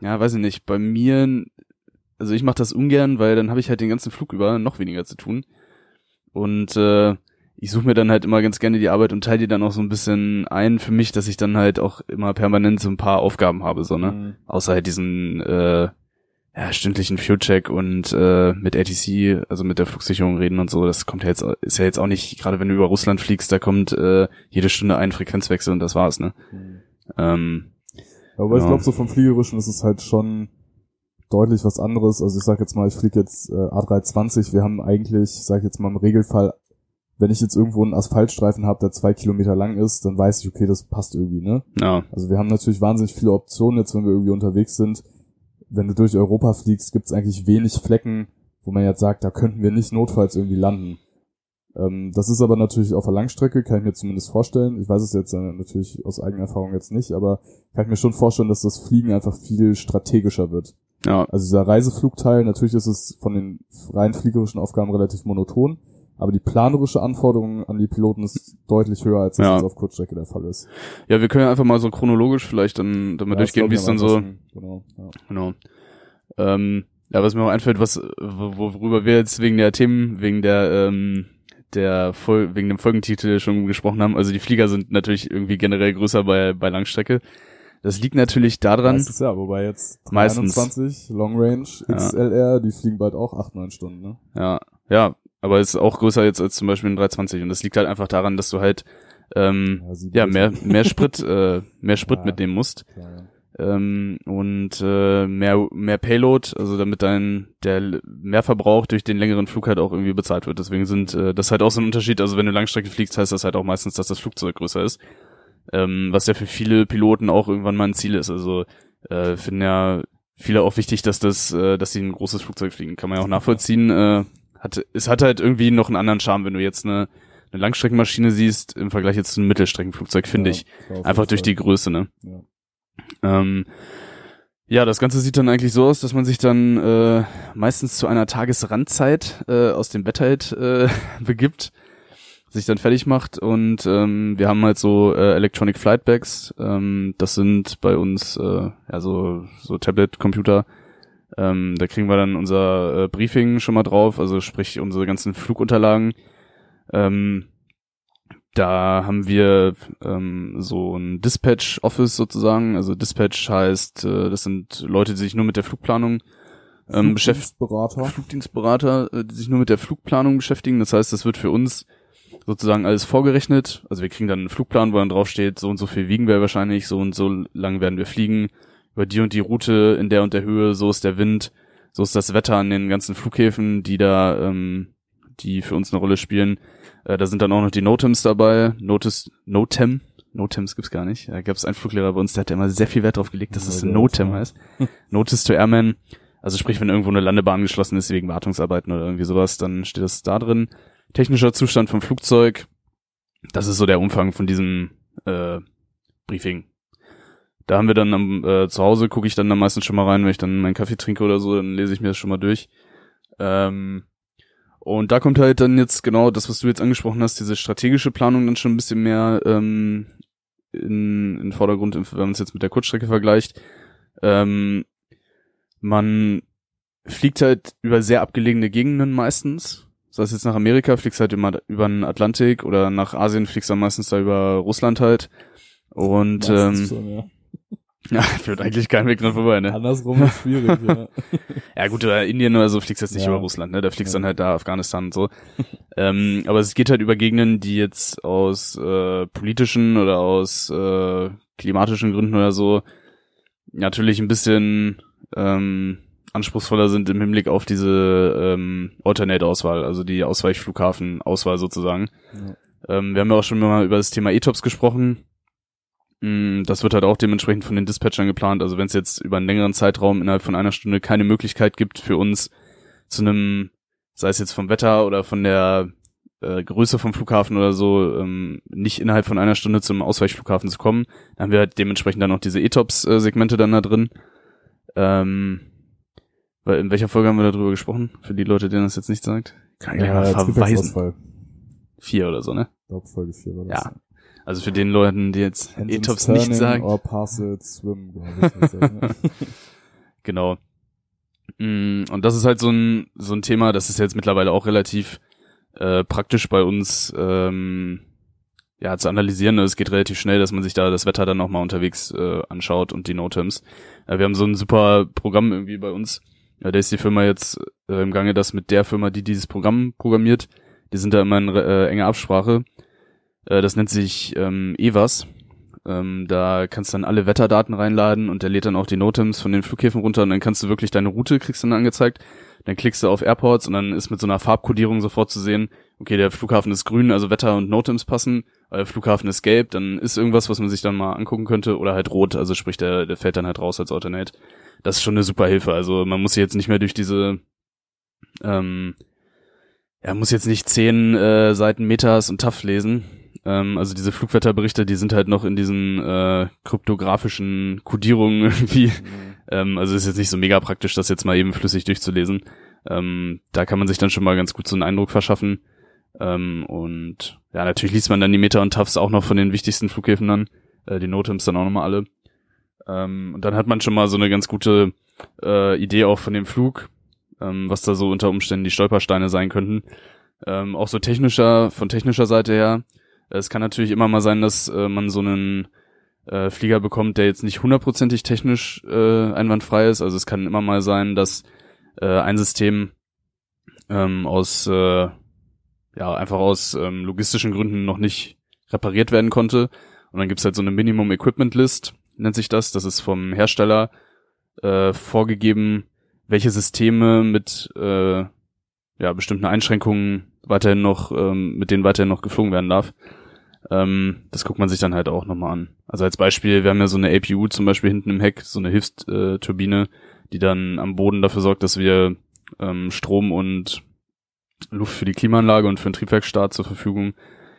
ja, weiß ich nicht, bei mir, also ich mache das ungern, weil dann habe ich halt den ganzen Flug über noch weniger zu tun. Und äh, ich suche mir dann halt immer ganz gerne die Arbeit und teile die dann auch so ein bisschen ein für mich, dass ich dann halt auch immer permanent so ein paar Aufgaben habe, so, ne? Mhm. Außer halt diesen äh, ja, stündlichen Fuel-Check und äh, mit ATC, also mit der Flugsicherung reden und so, das kommt ja jetzt, ist ja jetzt auch nicht, gerade wenn du über Russland fliegst, da kommt äh, jede Stunde ein Frequenzwechsel und das war's, ne? Mhm. Ähm, Aber ich Ja. glaube, so vom Fliegerischen ist es halt schon deutlich was anderes. Also ich sag jetzt mal, ich fliege jetzt äh, A320. Wir haben eigentlich, ich sag jetzt mal im Regelfall, wenn ich jetzt irgendwo einen Asphaltstreifen habe, der zwei Kilometer lang ist, dann weiß ich, okay, das passt irgendwie, ne? ja, Also wir haben natürlich wahnsinnig viele Optionen jetzt, wenn wir irgendwie unterwegs sind. Wenn du durch Europa fliegst, gibt es eigentlich wenig Flecken, wo man jetzt sagt, da könnten wir nicht notfalls irgendwie landen. Ähm, das ist aber natürlich auf der Langstrecke, kann ich mir zumindest vorstellen. Ich weiß es jetzt äh, natürlich aus eigener Erfahrung jetzt nicht, aber kann ich mir schon vorstellen, dass das Fliegen einfach viel strategischer wird. ja, Also dieser Reiseflugteil, natürlich ist es von den rein fliegerischen Aufgaben relativ monoton, aber die planerische Anforderung an die Piloten ist deutlich höher, als das Ja. auf Kurzstrecke der Fall ist. ja, wir können ja einfach mal so chronologisch vielleicht dann, dann mal Ja, durchgehen, wie es dann so. Genau, ja. Genau. Ähm, ja, was mir auch einfällt, was wo- worüber wir jetzt wegen der Themen, wegen der ähm, der Fol wegen dem Folgentitel schon gesprochen haben. Also die Flieger sind natürlich irgendwie generell größer bei bei Langstrecke. Das liegt natürlich daran. Meistens ja, wobei jetzt Meistens. 23 Long Range Ja. XLR, die fliegen bald auch 8, 9 Stunden, ne? Ja, ja, aber ist auch größer jetzt als zum Beispiel ein 320 und das liegt halt einfach daran, dass du halt ähm, Ja, ja mehr mehr Sprit äh, mehr Sprit Ja. mitnehmen musst. Klar, ja. ähm, und äh, mehr mehr Payload, also damit dein der Mehrverbrauch durch den längeren Flug halt auch irgendwie bezahlt wird. Deswegen sind äh, das halt auch so ein Unterschied. Also wenn du Langstrecke fliegst, heißt das halt auch meistens, dass das Flugzeug größer ist, ähm, was ja für viele Piloten auch irgendwann mal ein Ziel ist. Also äh, finden ja viele auch wichtig, dass das, äh, dass sie ein großes Flugzeug fliegen. Kann man ja auch nachvollziehen. Äh, hat, es hat halt irgendwie noch einen anderen Charme, wenn du jetzt eine, eine Langstreckenmaschine siehst im Vergleich jetzt zu einem Mittelstreckenflugzeug, finde Ja, ich. Einfach durch die Größe, ne? Ja. Ähm, ja, das Ganze sieht dann eigentlich so aus, dass man sich dann äh, meistens zu einer Tagesrandzeit äh, aus dem Bett halt äh, begibt, sich dann fertig macht und ähm, wir haben halt so äh, Electronic Flight Bags. Ähm, das sind bei uns äh, ja so so Tablet-Computer. Ähm, da kriegen wir dann unser äh, Briefing schon mal drauf, also sprich unsere ganzen Flugunterlagen. Ähm, da haben wir ähm, so ein Dispatch-Office sozusagen. Also Dispatch heißt, äh, das sind Leute, die sich nur mit der Flugplanung ähm, beschäftigen. Berater. Flugdienstberater, äh, die sich nur mit der Flugplanung beschäftigen. Das heißt, das wird für uns sozusagen alles vorgerechnet. Also wir kriegen dann einen Flugplan, wo dann drauf steht, so und so viel wiegen wir wahrscheinlich, so und so lang werden wir fliegen, über die und die Route in der und der Höhe, so ist der Wind, so ist das Wetter an den ganzen Flughäfen, die da, ähm, die für uns eine Rolle spielen. Äh, da sind dann auch noch die NOTAMs dabei. Notice, NOTAM. NOTAMs gibt's gar nicht. Da gab es einen Fluglehrer bei uns, der hat immer sehr viel Wert drauf gelegt, dass es auch, ja. heißt. Notice to Airman. Also sprich, wenn irgendwo eine Landebahn geschlossen ist wegen Wartungsarbeiten oder irgendwie sowas, dann steht das da drin. Technischer Zustand vom Flugzeug. Das ist so der Umfang von diesem äh, Briefing. Da haben wir dann am, äh, zu Hause, gucke ich dann da meistens schon mal rein, wenn ich dann meinen Kaffee trinke oder so, dann lese ich mir das schon mal durch. Ähm, und da kommt halt dann jetzt genau das, was du jetzt angesprochen hast, diese strategische Planung dann schon ein bisschen mehr ähm, in, in den Vordergrund, wenn man es jetzt mit der Kurzstrecke vergleicht. Ähm, man fliegt halt über sehr abgelegene Gegenden meistens. Das heißt jetzt nach Amerika fliegst halt immer über den Atlantik oder nach Asien fliegst du dann meistens da über Russland halt. Und Meistens ähm, schon, ja. Ja, führt eigentlich kein Weg dran vorbei, ne? Andersrum ist schwierig, ja. Ja gut, oder Indien oder so fliegst jetzt nicht Ja. über Russland, ne? Da fliegst Ja. dann halt da Afghanistan und so. ähm, aber es geht halt über Gegenden, die jetzt aus äh, politischen oder aus äh, klimatischen Gründen oder so natürlich ein bisschen ähm, anspruchsvoller sind im Hinblick auf diese ähm, Alternate-Auswahl, also die Ausweichflughafen-Auswahl sozusagen. Ja. Ähm, wir haben ja auch schon mal über das Thema ETOPS gesprochen. Mm, Das wird halt auch dementsprechend von den Dispatchern geplant. Also wenn es jetzt über einen längeren Zeitraum innerhalb von einer Stunde keine Möglichkeit gibt für uns zu einem, sei es jetzt vom Wetter oder von der äh, Größe vom Flughafen oder so, ähm, nicht innerhalb von einer Stunde zum Ausweichflughafen zu kommen, dann haben wir halt dementsprechend dann noch diese ETOPS-Segmente dann da drin. Ähm, weil in welcher Folge haben wir darüber gesprochen? Für die Leute, denen das jetzt nicht sagt. Kann ich ja, mal jetzt verweisen. Vier oder so, ne? Ich glaube, Folge 4 war das. Ja. Also für den Leuten, die jetzt ETOPS nicht sagen. Or pass it, swim, glaube ich. ne? Genau. Mm, Und das ist halt so ein, so ein Thema, das ist jetzt mittlerweile auch relativ äh, praktisch bei uns ähm, ja zu analysieren. Es geht relativ schnell, dass man sich da das Wetter dann nochmal unterwegs äh, anschaut und die NOTAMs. Äh, wir haben so ein super Programm irgendwie bei uns. Ja, da ist die Firma jetzt äh, im Gange, dass mit der Firma, die dieses Programm programmiert, die sind da immer in äh, enger Absprache. Äh, das nennt sich ähm, EVAS. Ähm, da kannst du dann alle Wetterdaten reinladen und der lädt dann auch die Notems von den Flughäfen runter und dann kannst du wirklich deine Route kriegst dann angezeigt. Dann klickst du auf Airports und dann ist mit so einer Farbkodierung sofort zu sehen, okay, der Flughafen ist grün, also Wetter und Notems passen, der Flughafen ist gelb, dann ist irgendwas, was man sich dann mal angucken könnte, oder halt rot, also sprich, der, der fällt dann halt raus als Alternate. Das ist schon eine super Hilfe. Also man muss jetzt nicht mehr durch diese ähm, ja, muss jetzt nicht zehn äh, Seiten Metas und TAF lesen, ähm, also diese Flugwetterberichte, die sind halt noch in diesen äh, kryptografischen Kodierungen irgendwie. Mhm. Ähm, also ist jetzt nicht so mega praktisch, das jetzt mal eben flüssig durchzulesen. Ähm, da kann man sich dann schon mal ganz gut so einen Eindruck verschaffen. Ähm, und ja, natürlich liest man dann die Meta und TAFs auch noch von den wichtigsten Flughäfen dann. Äh, die Notems dann auch nochmal alle. Ähm, und dann hat man schon mal so eine ganz gute äh, Idee auch von dem Flug, ähm, was da so unter Umständen die Stolpersteine sein könnten. Ähm, auch so technischer, von technischer Seite her es kann natürlich immer mal sein, dass äh, man so einen äh, Flieger bekommt, der jetzt nicht hundertprozentig technisch äh, einwandfrei ist. Also es kann immer mal sein, dass äh, ein System ähm, aus äh, ja einfach aus ähm, logistischen Gründen noch nicht repariert werden konnte. Und dann gibt's halt so eine Minimum Equipment List, nennt sich das. Das ist vom Hersteller äh, vorgegeben, welche Systeme mit äh, ja, bestimmten Einschränkungen weiterhin noch, ähm, mit denen weiterhin noch geflogen werden darf. Ähm, das guckt man sich dann halt auch nochmal an. Also als Beispiel, wir haben ja so eine APU zum Beispiel hinten im Heck, so eine Hilfsturbine, die dann am Boden dafür sorgt, dass wir ähm, Strom und Luft für die Klimaanlage und für den Triebwerkstart zur Verfügung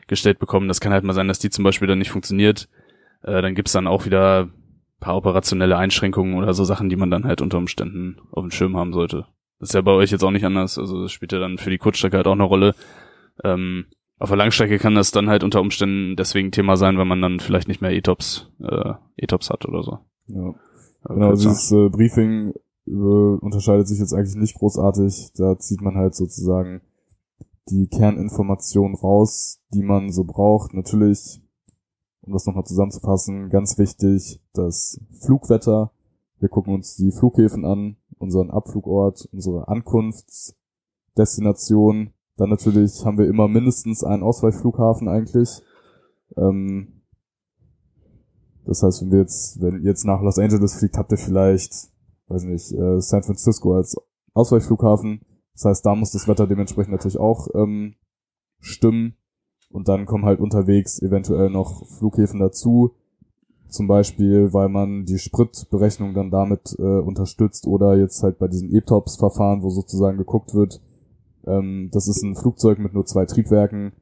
gestellt bekommen. Das kann halt mal sein, dass die zum Beispiel dann nicht funktioniert. Äh, dann gibt's dann auch wieder paar operationelle Einschränkungen oder so Sachen, die man dann halt unter Umständen auf dem Schirm haben sollte. Das ist ja bei euch jetzt auch nicht anders. Also das spielt ja dann für die Kurzstrecke halt auch eine Rolle. Ähm, auf der Langstrecke kann das dann halt unter Umständen deswegen Thema sein, wenn man dann vielleicht nicht mehr E-Tops, äh, E-Tops hat oder so. Ja. Genau, also dieses äh, Briefing äh, unterscheidet sich jetzt eigentlich nicht großartig. Da zieht man halt sozusagen die Kerninformationen raus, die man so braucht. Natürlich, um das nochmal zusammenzufassen, ganz wichtig, das Flugwetter. Wir gucken uns die Flughäfen an, unseren Abflugort, unsere Ankunftsdestination, dann natürlich haben wir immer mindestens einen Ausweichflughafen eigentlich. Ähm, das heißt, wenn wir jetzt, wenn ihr jetzt nach Los Angeles fliegt, habt ihr vielleicht, weiß nicht, äh, San Francisco als Ausweichflughafen. Das heißt, da muss das Wetter dementsprechend natürlich auch ähm, stimmen. Und dann kommen halt unterwegs eventuell noch Flughäfen dazu. Zum Beispiel, weil man die Spritberechnung dann damit äh, unterstützt oder jetzt halt bei diesen ETOPS-Verfahren, wo sozusagen geguckt wird, ähm, das ist ein Flugzeug mit nur zwei Triebwerken.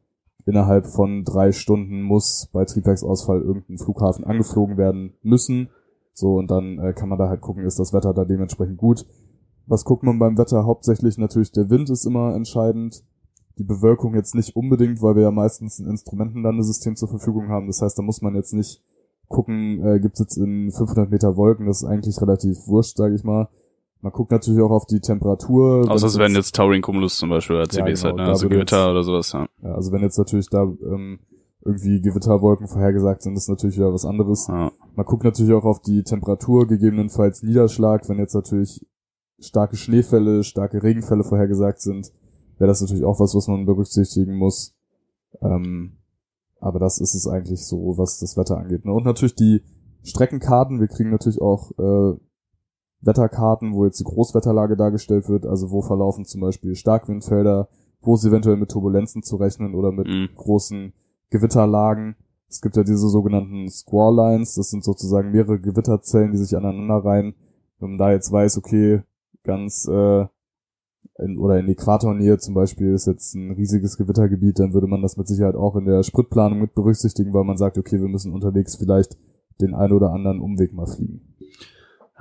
Innerhalb von drei Stunden muss bei Triebwerksausfall irgendein Flughafen angeflogen werden müssen. So, und dann äh, kann man da halt gucken, ist das Wetter da dementsprechend gut. Was guckt man beim Wetter? Hauptsächlich natürlich der Wind ist immer entscheidend. Die Bewölkung jetzt nicht unbedingt, weil wir ja meistens ein Instrumentenlandesystem zur Verfügung haben. Das heißt, da muss man jetzt nicht gucken, äh, gibt es jetzt in 500 Meter Wolken. Das ist eigentlich relativ wurscht, sage ich mal. Man guckt natürlich auch auf die Temperatur. Außer es werden jetzt Towering Cumulus zum Beispiel oder CBs ja, genau, halt, ne? also Gewitter jetzt, oder sowas, ja. ja. Also wenn jetzt natürlich da ähm, irgendwie Gewitterwolken vorhergesagt sind, ist natürlich wieder was anderes. Ja. Man guckt natürlich auch auf die Temperatur, gegebenenfalls Niederschlag, wenn jetzt natürlich starke Schneefälle, starke Regenfälle vorhergesagt sind, wäre das natürlich auch was, was man berücksichtigen muss. Ähm, aber das ist es eigentlich so, was das Wetter angeht. Ne? Und natürlich die Streckenkarten. Wir kriegen natürlich auch äh, Wetterkarten, wo jetzt die Großwetterlage dargestellt wird, also wo verlaufen zum Beispiel Starkwindfelder, wo es eventuell mit Turbulenzen zu rechnen oder mit mhm. großen Gewitterlagen. Es gibt ja diese sogenannten Squall Lines, das sind sozusagen mehrere Gewitterzellen, die sich aneinander reihen. Wenn man da jetzt weiß, okay, ganz äh, in, oder in Äquatornähe zum Beispiel ist jetzt ein riesiges Gewittergebiet, dann würde man das mit Sicherheit auch in der Spritplanung mit berücksichtigen, weil man sagt, okay, wir müssen unterwegs vielleicht den ein oder anderen Umweg mal fliegen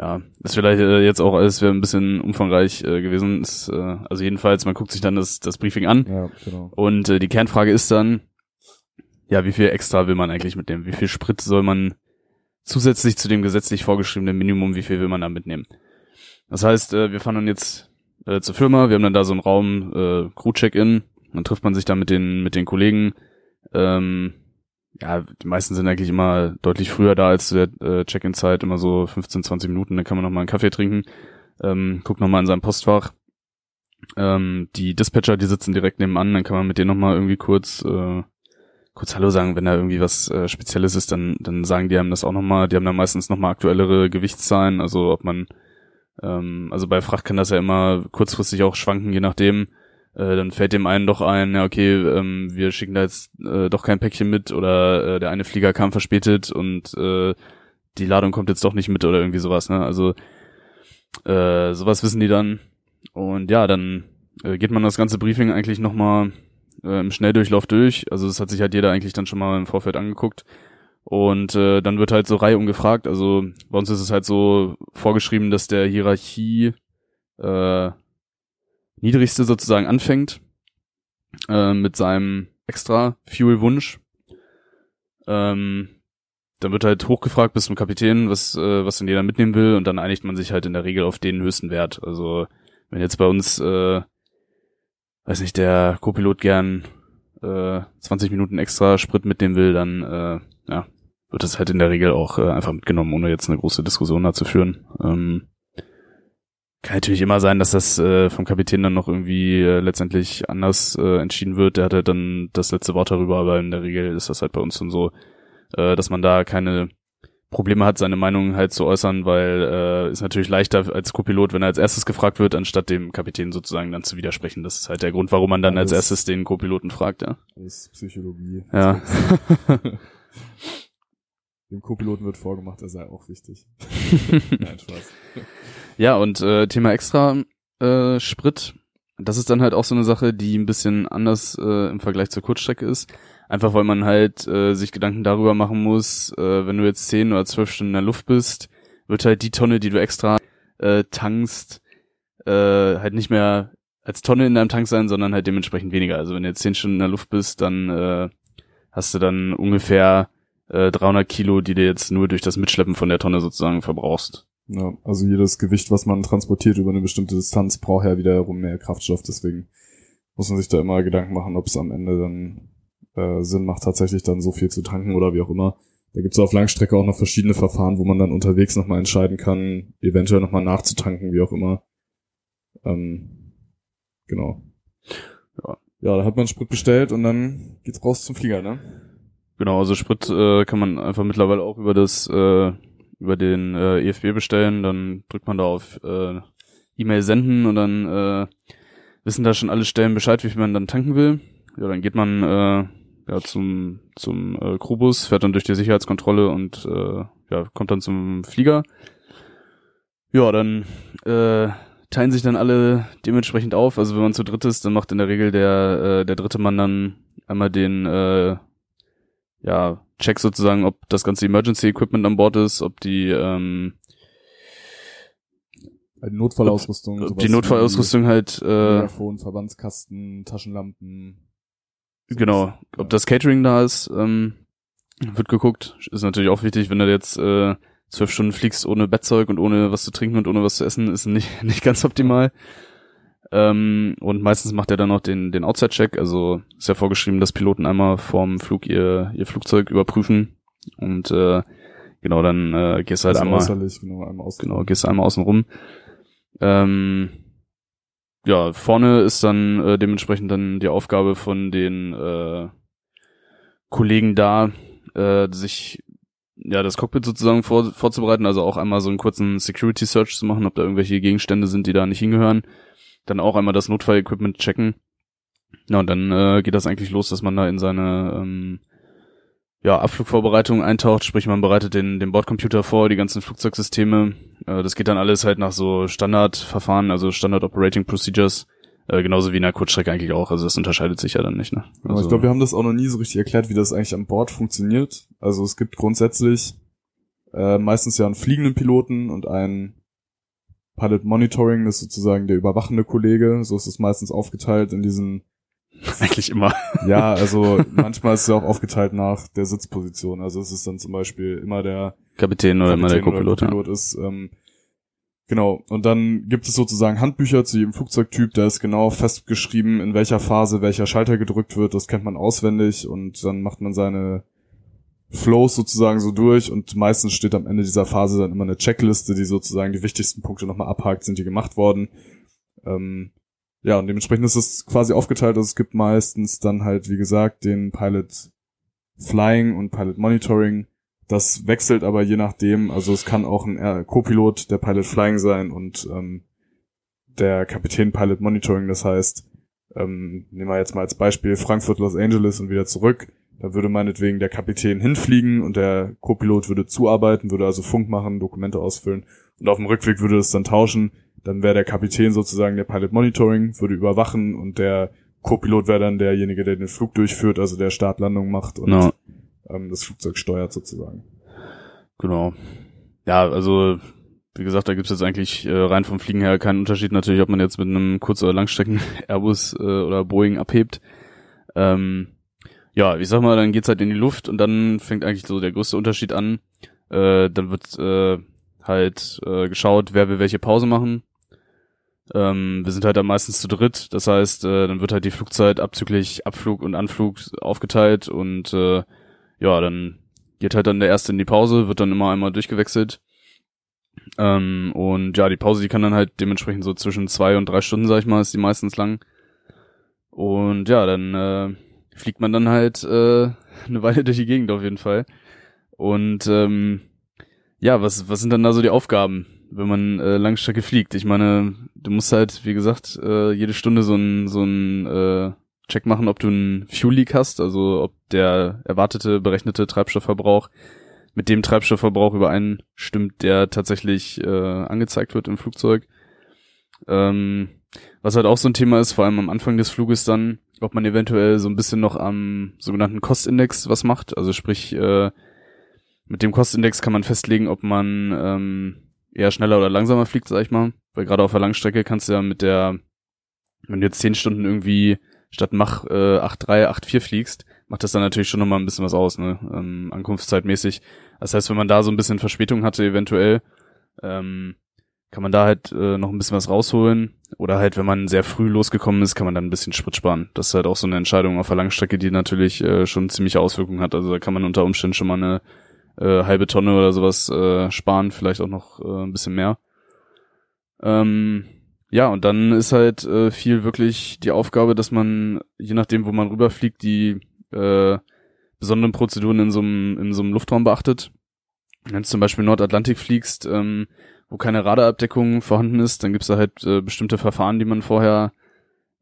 ja, ist vielleicht äh, jetzt auch alles wäre ein bisschen umfangreich äh, gewesen. Ist, äh, also jedenfalls, man guckt sich dann das, das Briefing an. Ja, genau. Und äh, die Kernfrage ist dann, ja, wie viel extra will man eigentlich mitnehmen? Wie viel Sprit soll man zusätzlich zu dem gesetzlich vorgeschriebenen Minimum, wie viel will man da mitnehmen? Das heißt, äh, wir fahren dann jetzt äh, zur Firma, wir haben dann da so einen Raum, äh, Crew-Check-In, Dann trifft man sich da mit den, mit den Kollegen. Ähm, ja, die meisten sind eigentlich immer deutlich früher da als der äh, Check-in-Zeit, immer so 15, 20 Minuten, dann kann man noch mal einen Kaffee trinken, ähm, guckt noch mal in seinem Postfach. Ähm, die Dispatcher, die sitzen direkt nebenan, dann kann man mit denen noch mal irgendwie kurz äh, kurz Hallo sagen, wenn da irgendwie was äh, Spezielles ist, dann dann sagen die einem das auch noch mal. Die haben dann meistens noch mal aktuellere Gewichtszahlen, also ob man ähm, also bei Fracht kann das ja immer kurzfristig auch schwanken, je nachdem. Äh, dann fällt dem einen doch ein, ja okay, ähm, wir schicken da jetzt äh, doch kein Päckchen mit oder äh, der eine Flieger kam verspätet und äh, die Ladung kommt jetzt doch nicht mit oder irgendwie sowas. Ne? Also äh, sowas wissen die dann. Und ja, dann äh, geht man das ganze Briefing eigentlich nochmal äh, im Schnelldurchlauf durch. Also das hat sich halt jeder eigentlich dann schon mal im Vorfeld angeguckt. Und äh, dann wird halt so Reihe umgefragt. Also bei uns ist es halt so vorgeschrieben, dass der Hierarchie äh, niedrigste sozusagen anfängt äh, mit seinem extra Fuel-Wunsch. Ähm, dann wird halt hochgefragt bis zum Kapitän, was, äh, was denn jeder mitnehmen will und dann einigt man sich halt in der Regel auf den höchsten Wert. Also wenn jetzt bei uns, äh, weiß nicht, der Co-Pilot gern äh, 20 Minuten extra Sprit mitnehmen will, dann äh, ja, wird das halt in der Regel auch äh, einfach mitgenommen, ohne jetzt eine große Diskussion dazu führen. Ähm, kann natürlich immer sein, dass das äh, vom Kapitän dann noch irgendwie äh, letztendlich anders äh, entschieden wird. Der hat halt dann das letzte Wort darüber, aber in der Regel ist das halt bei uns dann so, äh, dass man da keine Probleme hat, seine Meinung halt zu äußern, weil äh, ist natürlich leichter als Co-Pilot, wenn er als erstes gefragt wird, anstatt dem Kapitän sozusagen dann zu widersprechen. Das ist halt der Grund, warum man dann als Alles- erstes den Co-Piloten fragt, ja. Das ist Psychologie. Ja. Dem Co-Piloten wird vorgemacht, er sei auch wichtig. Nein, Spaß. Ja, und äh, Thema extra äh, Sprit, das ist dann halt auch so eine Sache, die ein bisschen anders äh, im Vergleich zur Kurzstrecke ist. Einfach weil man halt äh, sich Gedanken darüber machen muss, äh, wenn du jetzt zehn oder zwölf Stunden in der Luft bist, wird halt die Tonne, die du extra äh, tankst, äh, halt nicht mehr als Tonne in deinem Tank sein, sondern halt dementsprechend weniger. Also wenn du jetzt zehn Stunden in der Luft bist, dann äh, hast du dann ungefähr äh, 300 Kilo, die du jetzt nur durch das Mitschleppen von der Tonne sozusagen verbrauchst. Ja, also jedes Gewicht, was man transportiert über eine bestimmte Distanz, braucht ja wiederum mehr Kraftstoff. Deswegen muss man sich da immer Gedanken machen, ob es am Ende dann äh, Sinn macht, tatsächlich dann so viel zu tanken oder wie auch immer. Da gibt es auf Langstrecke auch noch verschiedene Verfahren, wo man dann unterwegs nochmal entscheiden kann, eventuell nochmal nachzutanken, wie auch immer. Ähm, genau. Ja. Ja, da hat man Sprit bestellt und dann geht's raus zum Flieger, ne? Genau, also Sprit äh, kann man einfach mittlerweile auch über das äh, über den äh, EFB bestellen. Dann drückt man da auf äh, E-Mail senden und dann äh, wissen da schon alle Stellen Bescheid, wie viel man dann tanken will. Ja, dann geht man äh, ja zum zum äh, Crewbus, fährt dann durch die Sicherheitskontrolle und äh, ja kommt dann zum Flieger. Ja, dann äh, teilen sich dann alle dementsprechend auf. Also wenn man zu dritt ist, dann macht in der Regel der äh, der dritte Mann dann einmal den äh, ja, check sozusagen, ob das ganze Emergency Equipment an Bord ist, ob die, ähm, Notfallausrüstung. ob sowas die Notfallausrüstung halt, äh, Verbandskasten, Taschenlampen. genau, ob das Catering da ist, ähm, wird geguckt. Ist natürlich auch wichtig, wenn du jetzt äh, zwölf Stunden fliegst ohne Bettzeug und ohne was zu trinken und ohne was zu essen, ist nicht, nicht ganz optimal. Ähm, und meistens macht er dann noch den, den Outside-Check, also ist ja vorgeschrieben, dass Piloten einmal vorm Flug ihr, ihr Flugzeug überprüfen. Und äh, genau, dann äh, gehst du halt einmal. genau, einmal aus. Genau, gehst einmal außen rum. Ähm, ja, vorne ist dann äh, dementsprechend dann die Aufgabe von den äh, Kollegen da, äh, sich ja das Cockpit sozusagen vor, vorzubereiten, also auch einmal so einen kurzen Security Search zu machen, ob da irgendwelche Gegenstände sind, die da nicht hingehören. Dann auch einmal das Notfall-Equipment checken. Ja, und dann äh, geht das eigentlich los, dass man da in seine ähm, ja, Abflugvorbereitung eintaucht, sprich man bereitet den, den Bordcomputer vor, die ganzen Flugzeugsysteme. Äh, das geht dann alles halt nach so Standardverfahren, also Standard Operating Procedures, äh, genauso wie in der Kurzstrecke eigentlich auch. Also das unterscheidet sich ja dann nicht. Ne? Also, ich glaube, wir haben das auch noch nie so richtig erklärt, wie das eigentlich an Bord funktioniert. Also es gibt grundsätzlich äh, meistens ja einen fliegenden Piloten und einen Pilot Monitoring, ist sozusagen der überwachende Kollege. So ist es meistens aufgeteilt in diesen, eigentlich immer. ja, also manchmal ist es ja auch aufgeteilt nach der Sitzposition. Also es ist dann zum Beispiel immer der Kapitän oder immer der Kapitän Co-Pilot. Ja. Ist. Ähm, Genau, und dann gibt es sozusagen Handbücher zu jedem Flugzeugtyp, da ist genau festgeschrieben, in welcher Phase welcher Schalter gedrückt wird, das kennt man auswendig und dann macht man seine Flows sozusagen so durch und meistens steht am Ende dieser Phase dann immer eine Checkliste, die sozusagen die wichtigsten Punkte nochmal abhakt, sind die gemacht worden. Ähm, ja, und dementsprechend ist es quasi aufgeteilt, also es gibt meistens dann halt, wie gesagt, den Pilot Flying und Pilot Monitoring, das wechselt aber je nachdem, also es kann auch ein Co-Pilot der Pilot Flying sein und ähm, der Kapitän Pilot Monitoring, das heißt, ähm, nehmen wir jetzt mal als Beispiel Frankfurt, Los Angeles und wieder zurück. Da würde meinetwegen der Kapitän hinfliegen und der Co-Pilot würde zuarbeiten, würde also Funk machen, Dokumente ausfüllen und auf dem Rückweg würde es dann tauschen. Dann wäre der Kapitän sozusagen der Pilot Monitoring, würde überwachen und der Co-Pilot wäre dann derjenige, der den Flug durchführt, also der Startlandung macht und Ja. ähm, das Flugzeug steuert sozusagen. Genau. Ja, also wie gesagt, da gibt's jetzt eigentlich äh, rein vom Fliegen her keinen Unterschied natürlich, ob man jetzt mit einem Kurz- oder Langstrecken-Airbus äh, oder Boeing abhebt. Ähm, ja, ich sag mal, dann geht's halt in die Luft und dann fängt eigentlich so der größte Unterschied an. Äh, dann wird äh, halt äh, geschaut, wer will welche Pause machen. Ähm, wir sind halt dann meistens zu dritt, das heißt, äh, dann wird halt die Flugzeit abzüglich Abflug und Anflug aufgeteilt und äh, ja, dann geht halt dann der erste in die Pause, wird dann immer einmal durchgewechselt. Ähm, und ja, die Pause, die kann dann halt dementsprechend so zwischen zwei und drei Stunden, sag ich mal, ist die meistens lang. Und ja, dann äh, fliegt man dann halt äh, eine Weile durch die Gegend auf jeden Fall. Und ähm, ja, was, was sind dann da so die Aufgaben, wenn man äh, Langstrecke fliegt? Ich meine, du musst halt, wie gesagt, äh, jede Stunde so ein, so ein äh, Check machen, ob du einen Fuel Leak hast, also ob der erwartete, berechnete Treibstoffverbrauch mit dem Treibstoffverbrauch übereinstimmt, der tatsächlich äh, angezeigt wird im Flugzeug. Ähm, was halt auch so ein Thema ist, vor allem am Anfang des Fluges dann, ob man eventuell so ein bisschen noch am sogenannten Kostindex was macht. Also sprich, äh, mit dem Kostindex kann man festlegen, ob man ähm, eher schneller oder langsamer fliegt, sag ich mal. Weil gerade auf der Langstrecke kannst du ja mit der, wenn du jetzt zehn Stunden irgendwie statt Mach äh, 8,3, 8,4 fliegst, macht das dann natürlich schon nochmal ein bisschen was aus, ne? Ähm, Ankunftszeitmäßig. Das heißt, wenn man da so ein bisschen Verspätung hatte, eventuell, ähm, kann man da halt äh, noch ein bisschen was rausholen. Oder halt, wenn man sehr früh losgekommen ist, kann man dann ein bisschen Sprit sparen. Das ist halt auch so eine Entscheidung auf der Langstrecke, die natürlich äh, schon ziemliche Auswirkungen hat. Also da kann man unter Umständen schon mal eine äh, halbe Tonne oder sowas äh, sparen, vielleicht auch noch äh, ein bisschen mehr. Ähm, ja, und dann ist halt äh, viel wirklich die Aufgabe, dass man, je nachdem, wo man rüberfliegt, die äh, besonderen Prozeduren in so einem in so einem Luftraum beachtet. Wenn du zum Beispiel Nordatlantik fliegst, ähm, wo keine Radarabdeckung vorhanden ist, dann gibt's da halt äh, bestimmte Verfahren, die man vorher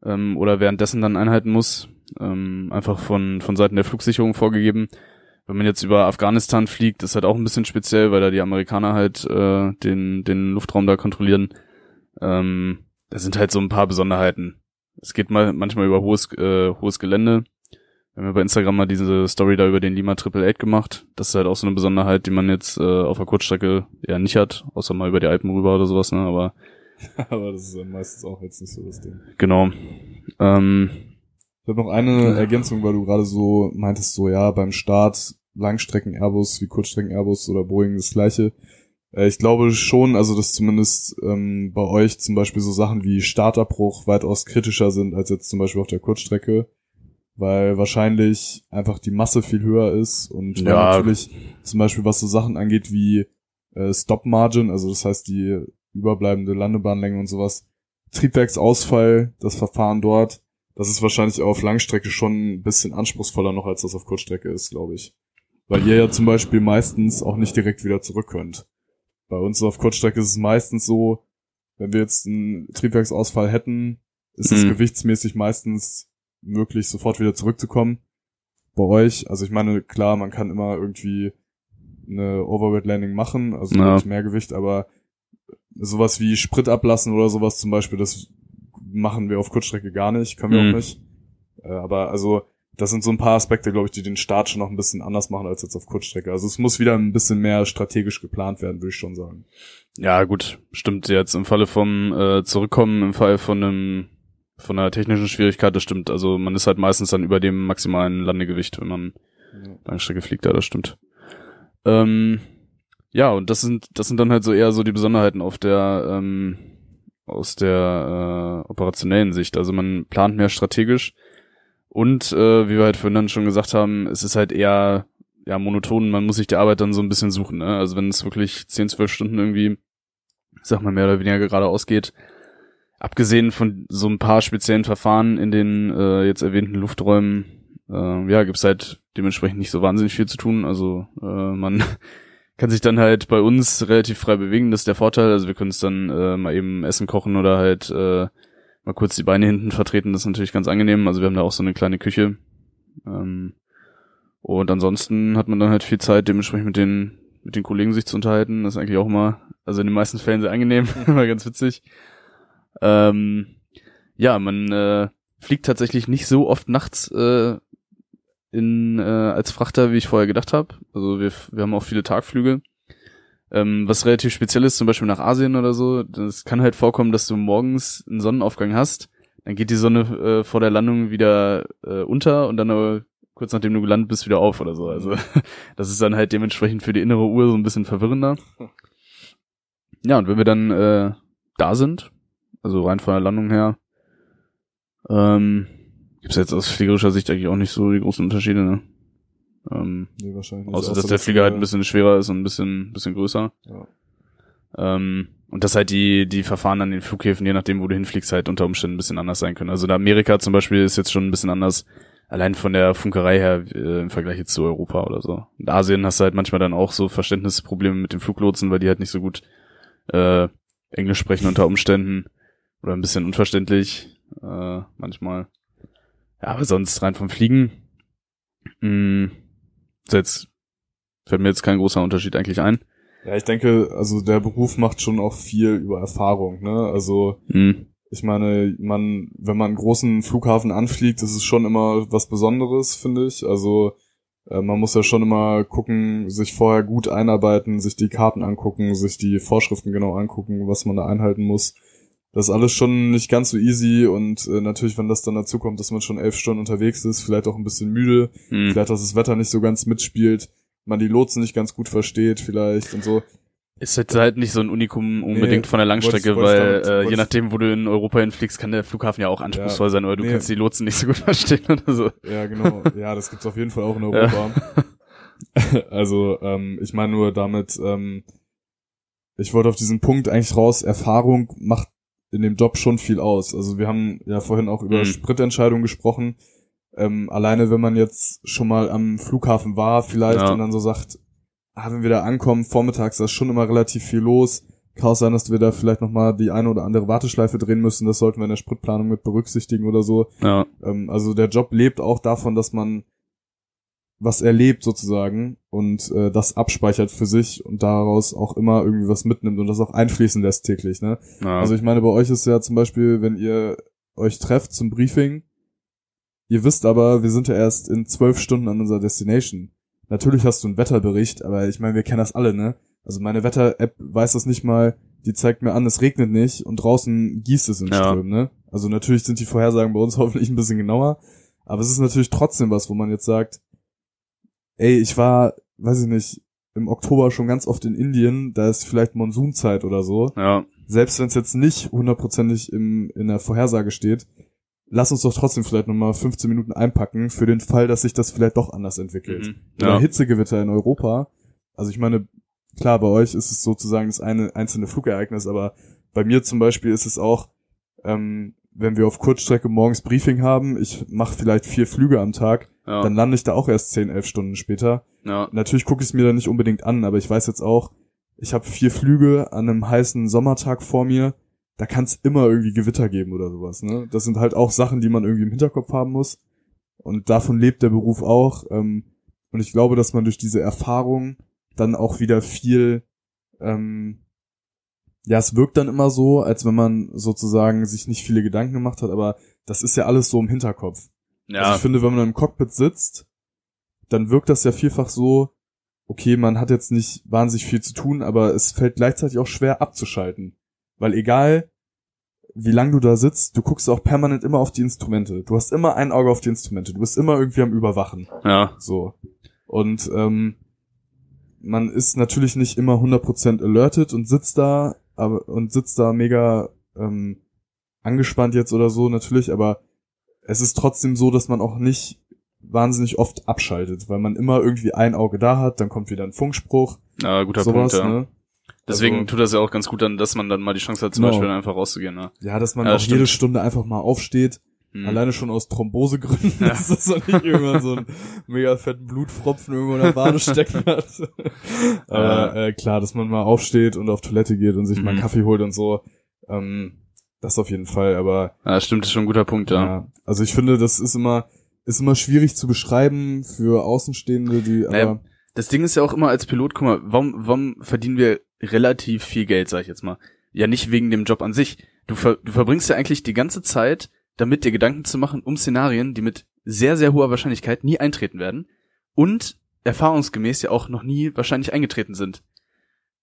ähm, oder währenddessen dann einhalten muss, ähm, einfach von von Seiten der Flugsicherung vorgegeben. Wenn man jetzt über Afghanistan fliegt, ist halt auch ein bisschen speziell, weil da die Amerikaner halt äh, den den Luftraum da kontrollieren. Ähm, da sind halt so ein paar Besonderheiten. Es geht mal manchmal über hohes äh, hohes Gelände. Wir haben ja bei Instagram mal diese Story da über den Lima Triple Eight gemacht. Das ist halt auch so eine Besonderheit, die man jetzt äh, auf der Kurzstrecke eher nicht hat, außer mal über die Alpen rüber oder sowas, ne? Aber Aber das ist dann meistens auch jetzt nicht so das Ding. genau. Ähm, Ich habe noch eine Ergänzung, weil du gerade so meintest, so ja, beim Start Langstrecken Airbus wie Kurzstrecken Airbus oder Boeing das gleiche. Äh, ich glaube schon, also dass zumindest ähm, bei euch zum Beispiel so Sachen wie Startabbruch weitaus kritischer sind als jetzt zum Beispiel auf der Kurzstrecke, weil wahrscheinlich einfach die Masse viel höher ist und Ja. natürlich zum Beispiel was so Sachen angeht wie äh, Stop Margin, also das heißt die überbleibende Landebahnlänge und sowas, Triebwerksausfall, das Verfahren dort, das ist wahrscheinlich auf Langstrecke schon ein bisschen anspruchsvoller noch, als das auf Kurzstrecke ist, glaube ich. Weil ihr ja zum Beispiel meistens auch nicht direkt wieder zurück könnt. Bei uns auf Kurzstrecke ist es meistens so, wenn wir jetzt einen Triebwerksausfall hätten, ist es Mhm. gewichtsmäßig meistens möglich, sofort wieder zurückzukommen. Bei euch, also ich meine, klar, man kann immer irgendwie eine Overweight Landing machen, also Ja. mit mehr Gewicht, aber sowas wie Sprit ablassen oder sowas zum Beispiel, das machen wir auf Kurzstrecke gar nicht, können wir Mhm. auch nicht. Äh, aber also das sind so ein paar Aspekte, glaube ich, die den Start schon noch ein bisschen anders machen als jetzt auf Kurzstrecke. Also es muss wieder ein bisschen mehr strategisch geplant werden, würde ich schon sagen. ja, gut, stimmt jetzt im Falle vom äh, Zurückkommen, im Fall von einem von einer technischen Schwierigkeit, das stimmt. Also man ist halt meistens dann über dem maximalen Landegewicht, wenn man Ja. Langstrecke fliegt, ja, das stimmt. Ähm, ja, und das sind, das sind dann halt so eher so die Besonderheiten auf der, ähm, aus der äh, operationellen Sicht. Also man plant mehr strategisch und äh, wie wir halt vorhin dann schon gesagt haben, es ist halt eher ja monoton, man muss sich die Arbeit dann so ein bisschen suchen. Ne? Also wenn es wirklich 10, 12 Stunden irgendwie, sag mal, mehr oder weniger geradeaus geht, abgesehen von so ein paar speziellen Verfahren in den äh, jetzt erwähnten Lufträumen, äh, ja, gibt's halt dementsprechend nicht so wahnsinnig viel zu tun. Also äh, man kann sich dann halt bei uns relativ frei bewegen, das ist der Vorteil. Also wir können es dann äh, mal eben Essen kochen oder halt äh, mal kurz die Beine hinten vertreten, das ist natürlich ganz angenehm. Also wir haben da auch so eine kleine Küche. Ähm, und ansonsten hat man dann halt viel Zeit, dementsprechend mit den, mit den Kollegen sich zu unterhalten. Das ist eigentlich auch immer, also in den meisten Fällen sehr angenehm, immer ganz witzig. Ähm, ja, man äh, fliegt tatsächlich nicht so oft nachts äh, in, äh, als Frachter, wie ich vorher gedacht habe. Also wir, wir haben auch viele Tagflüge. Ähm, was relativ speziell ist, zum Beispiel nach Asien oder so, das kann halt vorkommen, dass du morgens einen Sonnenaufgang hast, dann geht die Sonne äh, vor der Landung wieder äh, unter und dann aber kurz nachdem du gelandet bist wieder auf oder so. Also das ist dann halt dementsprechend für die innere Uhr so ein bisschen verwirrender. Ja, und wenn wir dann äh, da sind, also rein von der Landung her, ähm, gibt es jetzt aus fliegerischer Sicht eigentlich auch nicht so die großen Unterschiede, ne? Ähm, Nee, wahrscheinlich nicht. außer dass der Flieger halt ein bisschen schwerer ist und ein bisschen, bisschen größer. Ja. Ähm, und dass halt die, die Verfahren an den Flughäfen, je nachdem, wo du hinfliegst, halt unter Umständen ein bisschen anders sein können. Also in Amerika zum Beispiel ist jetzt schon ein bisschen anders, allein von der Funkerei her äh, im Vergleich jetzt zu Europa oder so. In Asien hast du halt manchmal dann auch so Verständnisprobleme mit den Fluglotsen, weil die halt nicht so gut äh, Englisch sprechen unter Umständen oder ein bisschen unverständlich äh, manchmal. Ja, aber sonst rein vom Fliegen mh, ist jetzt fällt mir jetzt kein großer Unterschied eigentlich ein. Ja, ich denke, also der Beruf macht schon auch viel über Erfahrung, ne? Also Hm. ich meine, man, wenn man einen großen Flughafen anfliegt, ist es schon immer was Besonderes, finde ich. Also äh, man muss ja schon immer gucken, sich vorher gut einarbeiten, sich die Karten angucken, sich die Vorschriften genau angucken, was man da einhalten muss. Das ist alles schon nicht ganz so easy und äh, natürlich, wenn das dann dazu kommt, dass man schon elf Stunden unterwegs ist, vielleicht auch ein bisschen müde, Hm. vielleicht, dass das Wetter nicht so ganz mitspielt, man die Lotsen nicht ganz gut versteht vielleicht und so. Ist jetzt halt nicht so ein Unikum unbedingt Nee, von der Langstrecke, wollt's- wollt's weil damit- äh, je nachdem, wo du in Europa hinfliegst, kann der Flughafen ja auch anspruchsvoll sein oder du Nee. kannst die Lotsen nicht so gut verstehen oder so. Ja, genau. Ja, das gibt's auf jeden Fall auch in Europa. Also, ähm, ich meine nur damit, ähm, ich wollte auf diesen Punkt eigentlich raus, Erfahrung macht in dem Job schon viel aus. Also wir haben ja vorhin auch über Mhm. Spritentscheidungen gesprochen. Ähm, alleine wenn man jetzt schon mal am Flughafen war vielleicht Ja. und dann so sagt, ah, wenn wir da ankommen, vormittags, da ist schon immer relativ viel los. Kann auch sein, dass wir da vielleicht nochmal die eine oder andere Warteschleife drehen müssen. Das sollten wir in der Spritplanung mit berücksichtigen oder so. Ja, Ähm, also der Job lebt auch davon, dass man was erlebt sozusagen und äh, das abspeichert für sich und daraus auch immer irgendwie was mitnimmt und das auch einfließen lässt täglich. Ne? ja. Also ich meine, bei euch ist ja zum Beispiel, wenn ihr euch trefft zum Briefing, ihr wisst aber, wir sind ja erst in zwölf Stunden an unserer Destination. Natürlich hast du einen Wetterbericht, aber ich meine, wir kennen das alle, ne? Also meine Wetter-App weiß das nicht mal, die zeigt mir an, es regnet nicht und draußen gießt es in Ja. Strömen, ne? Also natürlich sind die Vorhersagen bei uns hoffentlich ein bisschen genauer, aber es ist natürlich trotzdem was, wo man jetzt sagt, ey, ich war, weiß ich nicht, im Oktober schon ganz oft in Indien, da ist vielleicht Monsunzeit oder so ja, selbst wenn es jetzt nicht hundertprozentig im, in der Vorhersage steht, lass uns doch trotzdem vielleicht nochmal 15 Minuten einpacken für den Fall, dass sich das vielleicht doch anders entwickelt. Mhm. Oder ja. Hitzegewitter in Europa. Also ich meine, klar, bei euch ist es sozusagen das eine einzelne Flugereignis, aber bei mir zum Beispiel ist es auch, ähm, wenn wir auf Kurzstrecke morgens Briefing haben, ich mache vielleicht vier Flüge am Tag, ja, dann lande ich da auch erst 10, 11 Stunden später. ja, Natürlich gucke ich es mir da nicht unbedingt an, aber ich weiß jetzt auch, ich habe vier Flüge an einem heißen Sommertag vor mir. Da kann es immer irgendwie Gewitter geben oder sowas. Ne? Das sind halt auch Sachen, die man irgendwie im Hinterkopf haben muss. Und davon lebt der Beruf auch. Ähm, und ich glaube, dass man durch diese Erfahrung dann auch wieder viel, ähm, ja, es wirkt dann immer so, als wenn man sozusagen sich nicht viele Gedanken gemacht hat, aber das ist ja alles so im Hinterkopf. Also ja, ich finde, wenn man im Cockpit sitzt, dann wirkt das ja vielfach so, okay, man hat jetzt nicht wahnsinnig viel zu tun, aber es fällt gleichzeitig auch schwer abzuschalten. Weil egal, wie lang du da sitzt, du guckst auch permanent immer auf die Instrumente. Du hast immer ein Auge auf die Instrumente. Du bist immer irgendwie am Überwachen. ja, So. Und ähm, man ist natürlich nicht immer 100% alerted und sitzt da, aber, und sitzt da mega, ähm, angespannt jetzt oder so, natürlich, aber es ist trotzdem so, dass man auch nicht wahnsinnig oft abschaltet, weil man immer irgendwie ein Auge da hat, dann kommt wieder ein Funkspruch, Ja, guter sowas, Punkt, ja. ne? Deswegen Also- tut das ja auch ganz gut dann, dass man dann mal die Chance hat, zum Genau. Beispiel einfach rauszugehen. Ne? Ja, dass man Ja, auch stimmt. jede Stunde einfach mal aufsteht, Hm. alleine schon aus Thrombosegründen, Ja. dass das doch nicht irgendwann so einen mega fetten Blutfropfen irgendwo in der Wade stecken hat. Aber äh, klar, dass man mal aufsteht und auf Toilette geht und sich mal einen Mhm. Kaffee holt und so, ähm, das auf jeden Fall, aber Ja, stimmt, ist schon ein guter Punkt, ja. Ja. Also ich finde, das ist immer, ist immer schwierig zu beschreiben für Außenstehende, die, aber, Naja, Das Ding ist ja auch immer als Pilot, guck mal, warum, warum verdienen wir relativ viel Geld, sag ich jetzt mal? Ja, nicht wegen dem Job an sich. Du, ver, du verbringst ja eigentlich die ganze Zeit damit, dir Gedanken zu machen um Szenarien, die mit sehr, sehr hoher Wahrscheinlichkeit nie eintreten werden und erfahrungsgemäß ja auch noch nie wahrscheinlich eingetreten sind.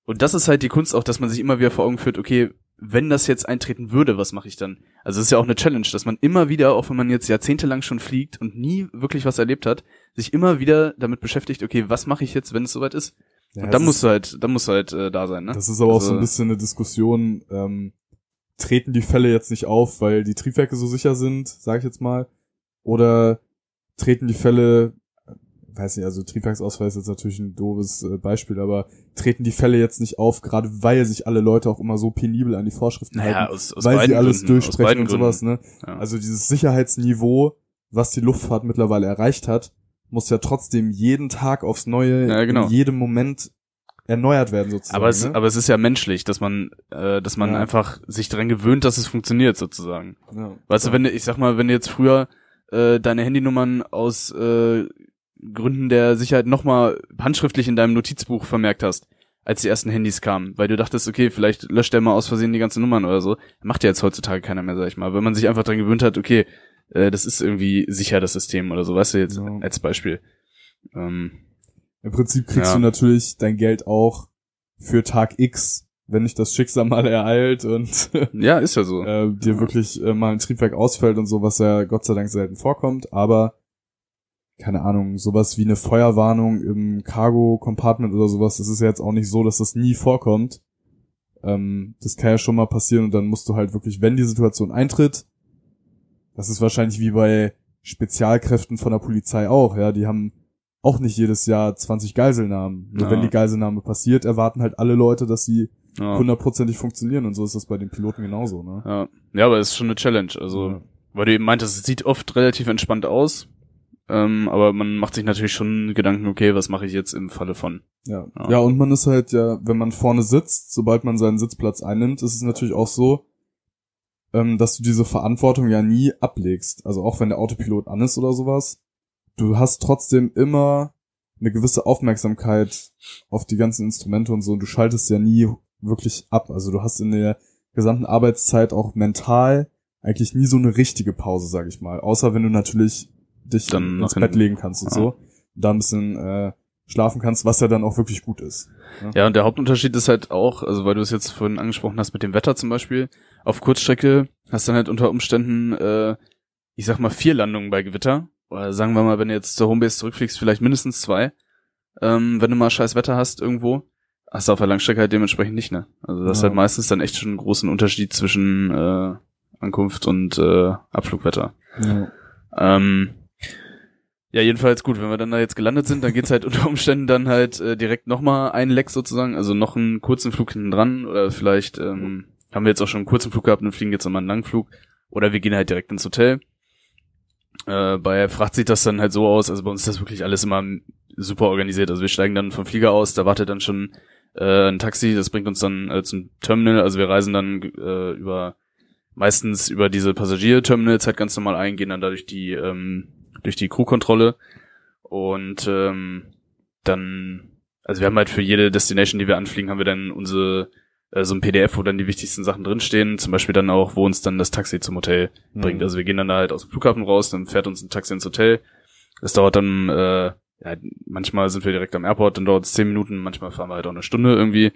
Und das ist halt die Kunst auch, dass man sich immer wieder vor Augen führt, okay, wenn das jetzt eintreten würde, was mache ich dann? Also es ist ja auch eine Challenge, dass man immer wieder, auch wenn man jetzt jahrzehntelang schon fliegt und nie wirklich was erlebt hat, sich immer wieder damit beschäftigt, okay, was mache ich jetzt, wenn es soweit ist? ja, und dann musst du halt, dann musst du halt äh, da sein, ne? das ist aber auch so ein Also- bisschen eine Diskussion, ähm, treten die Fälle jetzt nicht auf, weil die Triebwerke so sicher sind, sage ich jetzt mal, oder treten die Fälle, weiß nicht, also Triebwerksausfall ist jetzt natürlich ein doofes äh, Beispiel, aber treten die Fälle jetzt nicht auf, gerade weil sich alle Leute auch immer so penibel an die Vorschriften Naja, halten, aus, aus weil sie alles Gründen, durchsprechen und sowas, ne? Ja. Also dieses Sicherheitsniveau, was die Luftfahrt mittlerweile erreicht hat, muss ja trotzdem jeden Tag aufs Neue, Ja, genau. in jedem Moment erneuert werden sozusagen. aber es, ne? aber es ist ja menschlich, dass man, äh, dass man Ja. einfach sich daran gewöhnt, dass es funktioniert sozusagen. ja. Weißt du, wenn du, ich sag mal, wenn du jetzt früher äh, deine Handynummern aus äh, Gründen der Sicherheit nochmal handschriftlich in deinem Notizbuch vermerkt hast, als die ersten Handys kamen, weil du dachtest, okay, vielleicht löscht der mal aus Versehen die ganzen Nummern oder so, macht ja jetzt heutzutage keiner mehr, sag ich mal, weil man sich einfach dran gewöhnt hat, okay, äh, das ist irgendwie sicher das System oder so, weißt du jetzt Ja. als Beispiel. Ähm, Im Prinzip kriegst Ja. du natürlich dein Geld auch für Tag X, wenn nicht das Schicksal mal ereilt und ja, ist ja so. äh, dir wirklich äh, mal ein Triebwerk ausfällt und so, was ja Gott sei Dank selten vorkommt, aber keine Ahnung, sowas wie eine Feuerwarnung im Cargo-Compartment oder sowas, das ist ja jetzt auch nicht so, dass das nie vorkommt. Ähm, das kann ja schon mal passieren und dann musst du halt wirklich, wenn die Situation eintritt, das ist wahrscheinlich wie bei Spezialkräften von der Polizei auch, ja, die haben auch nicht jedes Jahr 20 Geiselnahmen. Nur Ja. wenn die Geiselnahme passiert, erwarten halt alle Leute, dass sie Ja. hundertprozentig funktionieren und so ist das bei den Piloten genauso, ne? Ja. ja, aber es ist schon eine Challenge. Also, Ja. weil du eben meintest, es sieht oft relativ entspannt aus, ähm, aber man macht sich natürlich schon Gedanken, okay, was mache ich jetzt im Falle von? Ja. Ja. ja, und man ist halt ja, wenn man vorne sitzt, sobald man seinen Sitzplatz einnimmt, ist es natürlich auch so, ähm, dass du diese Verantwortung ja nie ablegst. Also auch wenn der Autopilot an ist oder sowas, du hast trotzdem immer eine gewisse Aufmerksamkeit auf die ganzen Instrumente und so und du schaltest ja nie wirklich ab. Also du hast in der gesamten Arbeitszeit auch mental eigentlich nie so eine richtige Pause, sag ich mal. Außer wenn du natürlich dich Dann ins Bett legen kannst und Ja. so. Da ein bisschen äh, schlafen kannst, was ja dann auch wirklich gut ist. Ja, und der Hauptunterschied ist halt auch, also weil du es jetzt vorhin angesprochen hast mit dem Wetter zum Beispiel, auf Kurzstrecke hast du dann halt unter Umständen, äh, ich sag mal, vier Landungen bei Gewitter. Oder sagen wir mal, wenn du jetzt zur Homebase zurückfliegst, vielleicht mindestens zwei. Ähm, wenn du mal scheiß Wetter hast irgendwo, hast du auf der Langstrecke halt dementsprechend nicht, ne? Also das ist Ja. halt meistens dann echt schon einen großen Unterschied zwischen äh, Ankunft und äh, Abflugwetter. Ja. Ähm, ja, jedenfalls gut, wenn wir dann da jetzt gelandet sind, dann geht's halt unter Umständen dann halt äh, direkt nochmal ein Leck sozusagen, also noch einen kurzen Flug hinten dran oder vielleicht ähm, haben wir jetzt auch schon einen kurzen Flug gehabt und fliegen jetzt nochmal einen langen Flug oder wir gehen halt direkt ins Hotel. Äh, bei Fracht sieht das dann halt so aus, also bei uns ist das wirklich alles immer super organisiert, also wir steigen dann vom Flieger aus, da wartet dann schon äh, ein Taxi, das bringt uns dann äh, zum Terminal, also wir reisen dann äh, über meistens über diese Passagierterminals halt ganz normal ein, gehen dann dadurch die ähm, durch die Crewkontrolle und ähm, dann also wir haben halt für jede Destination, die wir anfliegen, haben wir dann unsere äh, so ein PDF, wo dann die wichtigsten Sachen drinstehen, zum Beispiel dann auch, wo uns dann das Taxi zum Hotel bringt. Also wir gehen dann da halt aus dem Flughafen raus, dann fährt uns ein Taxi ins Hotel. Das dauert dann, äh, ja, manchmal sind wir direkt am Airport, dann dauert es zehn Minuten, manchmal fahren wir halt auch eine Stunde irgendwie,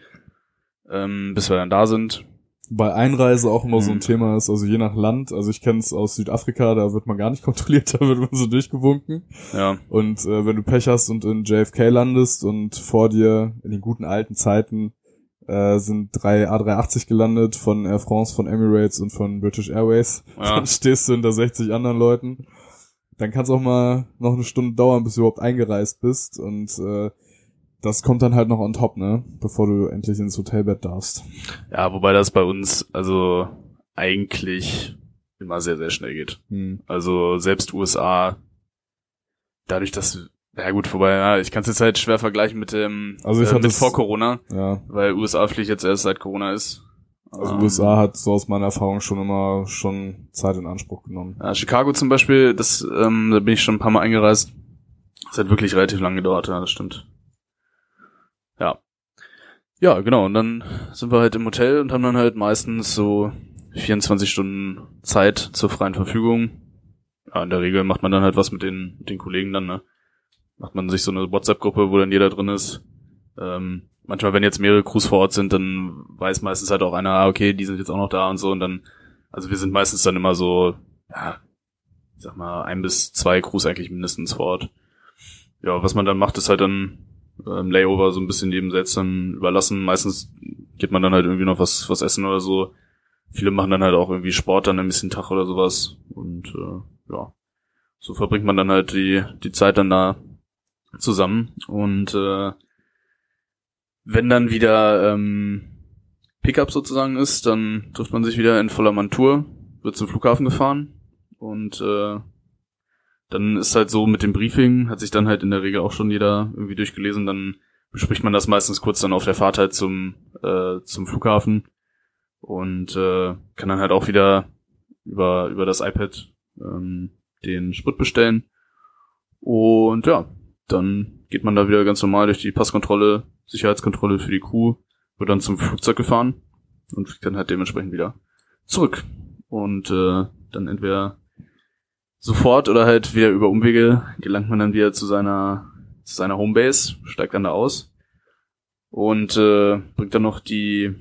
ähm, bis wir dann da sind. Bei Einreise auch immer so ein Mhm. Thema ist, also je nach Land, also ich kenne es aus Südafrika, da wird man gar nicht kontrolliert, da wird man so durchgewunken. Ja, Und äh, wenn du Pech hast und in JFK landest und vor dir in den guten alten Zeiten äh, sind drei A380 gelandet von Air France, von Emirates und von British Airways, Ja. dann stehst du hinter 60 anderen Leuten. Dann kann es auch mal noch eine Stunde dauern, bis du überhaupt eingereist bist und äh, das kommt dann halt noch on top, ne? Bevor du endlich ins Hotelbett darfst. ja, wobei das bei uns also eigentlich immer sehr, sehr schnell geht. Hm. Also selbst USA, dadurch, dass, ja gut, vorbei, ja, ich kann es jetzt halt schwer vergleichen mit dem, Also ich äh, mit vor Corona, Ja. weil USA-Pflicht jetzt erst seit Corona ist. Also Ähm, USA hat so aus meiner Erfahrung schon immer schon Zeit in Anspruch genommen. Ja, Chicago zum Beispiel, das, ähm, da bin ich schon ein paar Mal eingereist. Das hat wirklich relativ lang gedauert, ja, das stimmt. Ja. Genau, und dann sind wir halt im Hotel und haben dann halt meistens so 24 Stunden Zeit zur freien Verfügung. Ja, in der Regel macht man dann halt was mit den, mit den Kollegen dann, ne? Macht man sich so eine WhatsApp-Gruppe, wo dann jeder drin ist. Ähm, manchmal, wenn jetzt mehrere Crews vor Ort sind, dann weiß meistens halt auch einer, ah, okay, die sind jetzt auch noch da und so und dann, also wir sind meistens dann immer so, ja, ich sag mal, ein bis zwei Crews eigentlich mindestens vor Ort. Ja, was man dann macht, ist halt dann ähm, Layover so ein bisschen jedem selbst dann überlassen. Meistens geht man dann halt irgendwie noch was, was essen oder so. Viele machen dann halt auch irgendwie Sport dann ein bisschen Tag oder sowas. Und äh, ja, so verbringt man dann halt die, die Zeit dann da zusammen. Und äh, wenn dann wieder ähm, Pickup sozusagen ist, dann trifft man sich wieder in voller Montur, wird zum Flughafen gefahren und äh, dann ist halt so mit dem Briefing, hat sich dann halt in der Regel auch schon jeder irgendwie durchgelesen, dann bespricht man das meistens kurz dann auf der Fahrt halt zum, äh, zum Flughafen und äh, kann dann halt auch wieder über, über das iPad ähm, den Sprit bestellen. Und ja, dann geht man da wieder ganz normal durch die Passkontrolle, Sicherheitskontrolle für die Crew, wird dann zum Flugzeug gefahren und fliegt dann halt dementsprechend wieder zurück. Und äh, dann entweder sofort oder halt wieder über Umwege gelangt man dann wieder zu seiner zu seiner Homebase, steigt dann da aus und äh, bringt dann noch die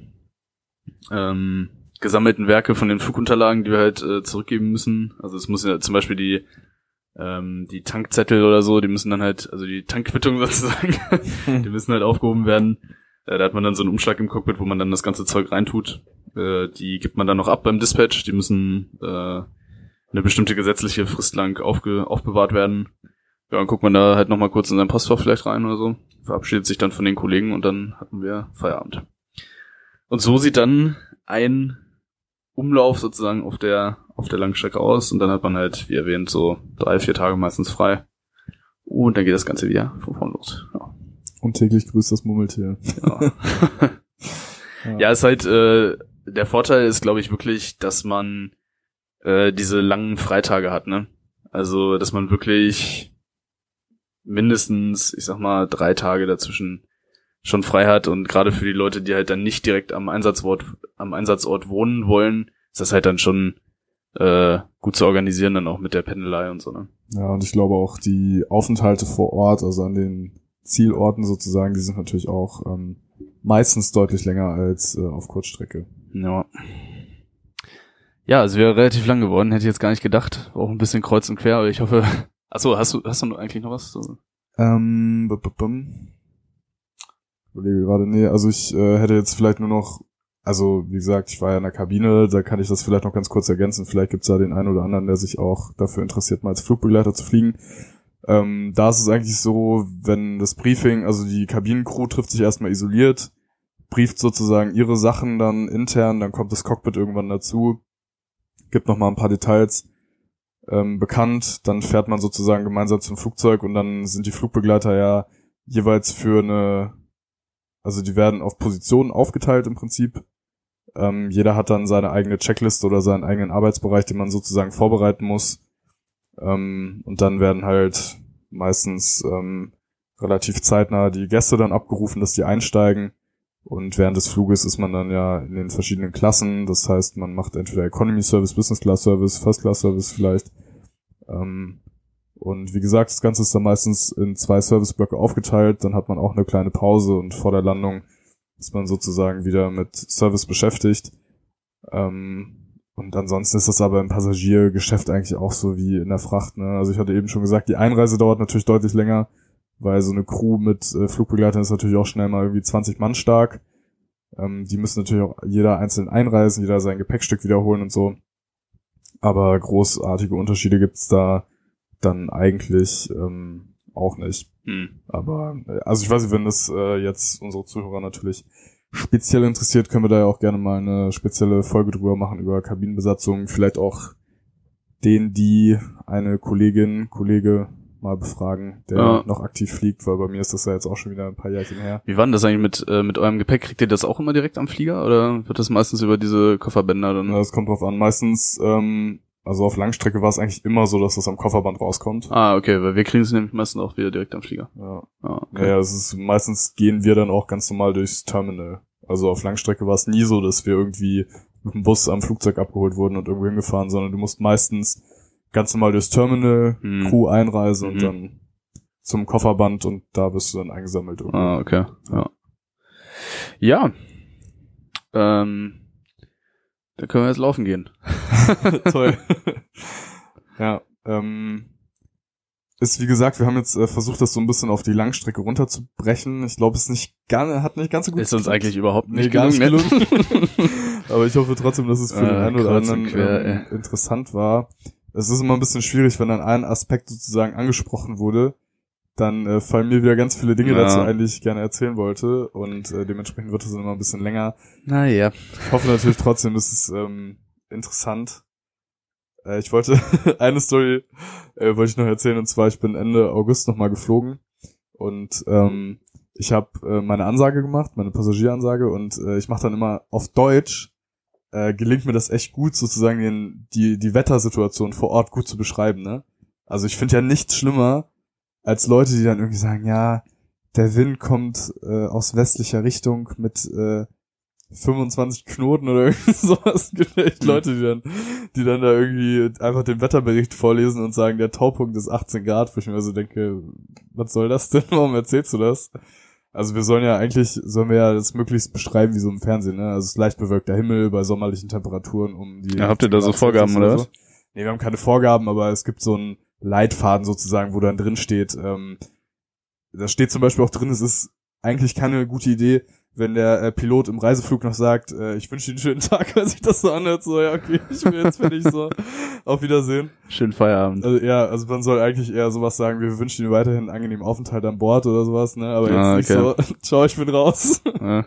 ähm, gesammelten Werke von den Flugunterlagen, die wir halt äh, zurückgeben müssen. Also es muss ja zum Beispiel die ähm, die Tankzettel oder so, die müssen dann halt, also die Tankquittung sozusagen, die müssen halt aufgehoben werden. Äh, da hat man dann so einen Umschlag im Cockpit, wo man dann das ganze Zeug reintut. Äh, die gibt man dann noch ab beim Dispatch. Die müssen äh, eine bestimmte gesetzliche Frist lang aufge aufbewahrt werden. Ja, dann guckt man da halt nochmal kurz in sein Postfach vielleicht rein oder so, verabschiedet sich dann von den Kollegen und dann hatten wir Feierabend. Und so sieht dann ein Umlauf sozusagen auf der auf der Langstrecke aus und dann hat man halt, wie erwähnt, so drei, vier Tage meistens frei. Und dann geht das Ganze wieder von vorn los. Ja. Und täglich grüßt das Murmeltier. Ja, ja ist halt, äh, der Vorteil ist, glaube ich, wirklich, dass man äh, diese langen Freitage hat, ne? Also, dass man wirklich mindestens, ich sag mal, drei Tage dazwischen schon frei hat und gerade für die Leute, die halt dann nicht direkt am Einsatzort, am Einsatzort wohnen wollen, ist das halt dann schon äh, gut zu organisieren, dann auch mit der Pendelei und so, ne? Ja, und ich glaube auch die Aufenthalte vor Ort, also an den Zielorten sozusagen, die sind natürlich auch ähm, meistens deutlich länger als äh, auf Kurzstrecke. Ja. Ja, es wäre relativ lang geworden, hätte ich jetzt gar nicht gedacht. War auch ein bisschen kreuz und quer, aber ich hoffe. Achso, hast du, hast du eigentlich noch was? Ähm, b -b -bum. Überlege gerade, nee, also ich äh, hätte jetzt vielleicht nur noch, also wie gesagt, ich war ja in der Kabine, da kann ich das vielleicht noch ganz kurz ergänzen. Vielleicht gibt's da den einen oder anderen, der sich auch dafür interessiert, mal als Flugbegleiter zu fliegen. Ähm, da ist es eigentlich so, wenn das Briefing, also die Kabinencrew trifft sich erstmal isoliert, brieft sozusagen ihre Sachen dann intern, dann kommt das Cockpit irgendwann dazu, gibt noch mal ein paar Details ähm, bekannt, dann fährt man sozusagen gemeinsam zum Flugzeug und dann sind die Flugbegleiter ja jeweils für eine, also die werden auf Positionen aufgeteilt im Prinzip. Ähm, jeder hat dann seine eigene Checkliste oder seinen eigenen Arbeitsbereich, den man sozusagen vorbereiten muss. Ähm, und dann werden halt meistens ähm, relativ zeitnah die Gäste dann abgerufen, dass die einsteigen. Und während des Fluges ist man dann ja in den verschiedenen Klassen. Das heißt, man macht entweder Economy Service, Business Class Service, First Class Service vielleicht. Ähm, und wie gesagt, das Ganze ist dann meistens in zwei Serviceblöcke aufgeteilt. Dann hat man auch eine kleine Pause und vor der Landung ist man sozusagen wieder mit Service beschäftigt. Ähm, und ansonsten ist das aber im Passagiergeschäft eigentlich auch so wie in der Fracht. Ne? Also ich hatte eben schon gesagt, die Einreise dauert natürlich deutlich länger, weil so eine Crew mit äh, Flugbegleitern ist natürlich auch schnell mal irgendwie 20 Mann stark. Ähm, die müssen natürlich auch jeder einzeln einreisen, jeder sein Gepäckstück wiederholen und so. Aber großartige Unterschiede gibt's da dann eigentlich ähm, auch nicht. Hm. Aber äh, also ich weiß nicht, wenn das äh, jetzt unsere Zuhörer natürlich speziell interessiert, können wir da ja auch gerne mal eine spezielle Folge drüber machen über Kabinenbesatzung. Vielleicht auch den, die eine Kollegin, Kollege mal befragen, der Ja. noch aktiv fliegt, weil bei mir ist das ja jetzt auch schon wieder ein paar Jährchen her. Wie war denn das eigentlich mit, äh, mit eurem Gepäck? Kriegt ihr das auch immer direkt am Flieger oder wird das meistens über diese Kofferbänder dann? Ja, das kommt drauf an. Meistens, ähm, also auf Langstrecke war es eigentlich immer so, dass das am Kofferband rauskommt. Ah, okay, weil wir kriegen es nämlich meistens auch wieder direkt am Flieger. Ja. Ah, okay. Naja, es ist meistens gehen wir dann auch ganz normal durchs Terminal. Also auf Langstrecke war es nie so, dass wir irgendwie mit dem Bus am Flugzeug abgeholt wurden und irgendwo hingefahren, sondern du musst meistens ganz normal durchs Terminal, Hm. Crew einreise und Mhm. dann zum Kofferband und da wirst du dann eingesammelt. irgendwo. Ah, okay. Ja. Ja. Ähm, da können wir jetzt laufen gehen. Toll. ja, ähm, ist wie gesagt, wir haben jetzt äh, versucht, das so ein bisschen auf die Langstrecke runterzubrechen. Ich glaube, es nicht gar, hat nicht ganz so gut Ist uns geklappt. eigentlich überhaupt Nee, nicht gar nicht gelungen. ne? Aber ich hoffe trotzdem, dass es für den Äh, einen oder anderen quer, ähm, interessant war. Es ist immer ein bisschen schwierig, wenn dann ein Aspekt sozusagen angesprochen wurde, dann äh, fallen mir wieder ganz viele Dinge Ja. dazu ein, die ich gerne erzählen wollte und äh, dementsprechend wird es dann immer ein bisschen länger. Naja. Ich hoffe natürlich trotzdem, es ist ähm, interessant. Äh, ich wollte eine Story äh, wollte ich noch erzählen und zwar ich bin Ende August nochmal geflogen und ähm, ich habe äh, meine Ansage gemacht, meine Passagieransage und äh, ich mache dann immer auf Deutsch äh, gelingt mir das echt gut sozusagen den, die die Wettersituation vor Ort gut zu beschreiben, ne? Also ich finde ja nichts schlimmer als Leute, die dann irgendwie sagen, ja, der Wind kommt äh, aus westlicher Richtung mit äh, 25 Knoten oder irgendwie sowas. Gibt echt Mhm. Leute, die dann, die dann da irgendwie einfach den Wetterbericht vorlesen und sagen, der Taupunkt ist 18 Grad, wo ich mir so denke, was soll das denn? Warum erzählst du das? Also wir sollen ja eigentlich, sollen wir ja das möglichst beschreiben wie so im Fernsehen, ne? Also es ist leicht bewölkter Himmel bei sommerlichen Temperaturen um die. Ja, habt ihr da 18 so Vorgaben, oder was? Nee, wir haben keine Vorgaben, aber es gibt so einen Leitfaden sozusagen, wo dann drin steht, ähm, da steht zum Beispiel auch drin, es ist eigentlich keine gute Idee, wenn der äh, Pilot im Reiseflug noch sagt, äh, ich wünsche Ihnen einen schönen Tag, weil sich das so anhört, so, ja, okay, ich bin jetzt fertig, so, auf Wiedersehen. Schönen Feierabend. Also, ja, also man soll eigentlich eher sowas sagen, wir wünschen Ihnen weiterhin einen angenehmen Aufenthalt an Bord oder sowas, ne, aber jetzt Ah, nicht okay. so, ciao, ich bin raus. Ja.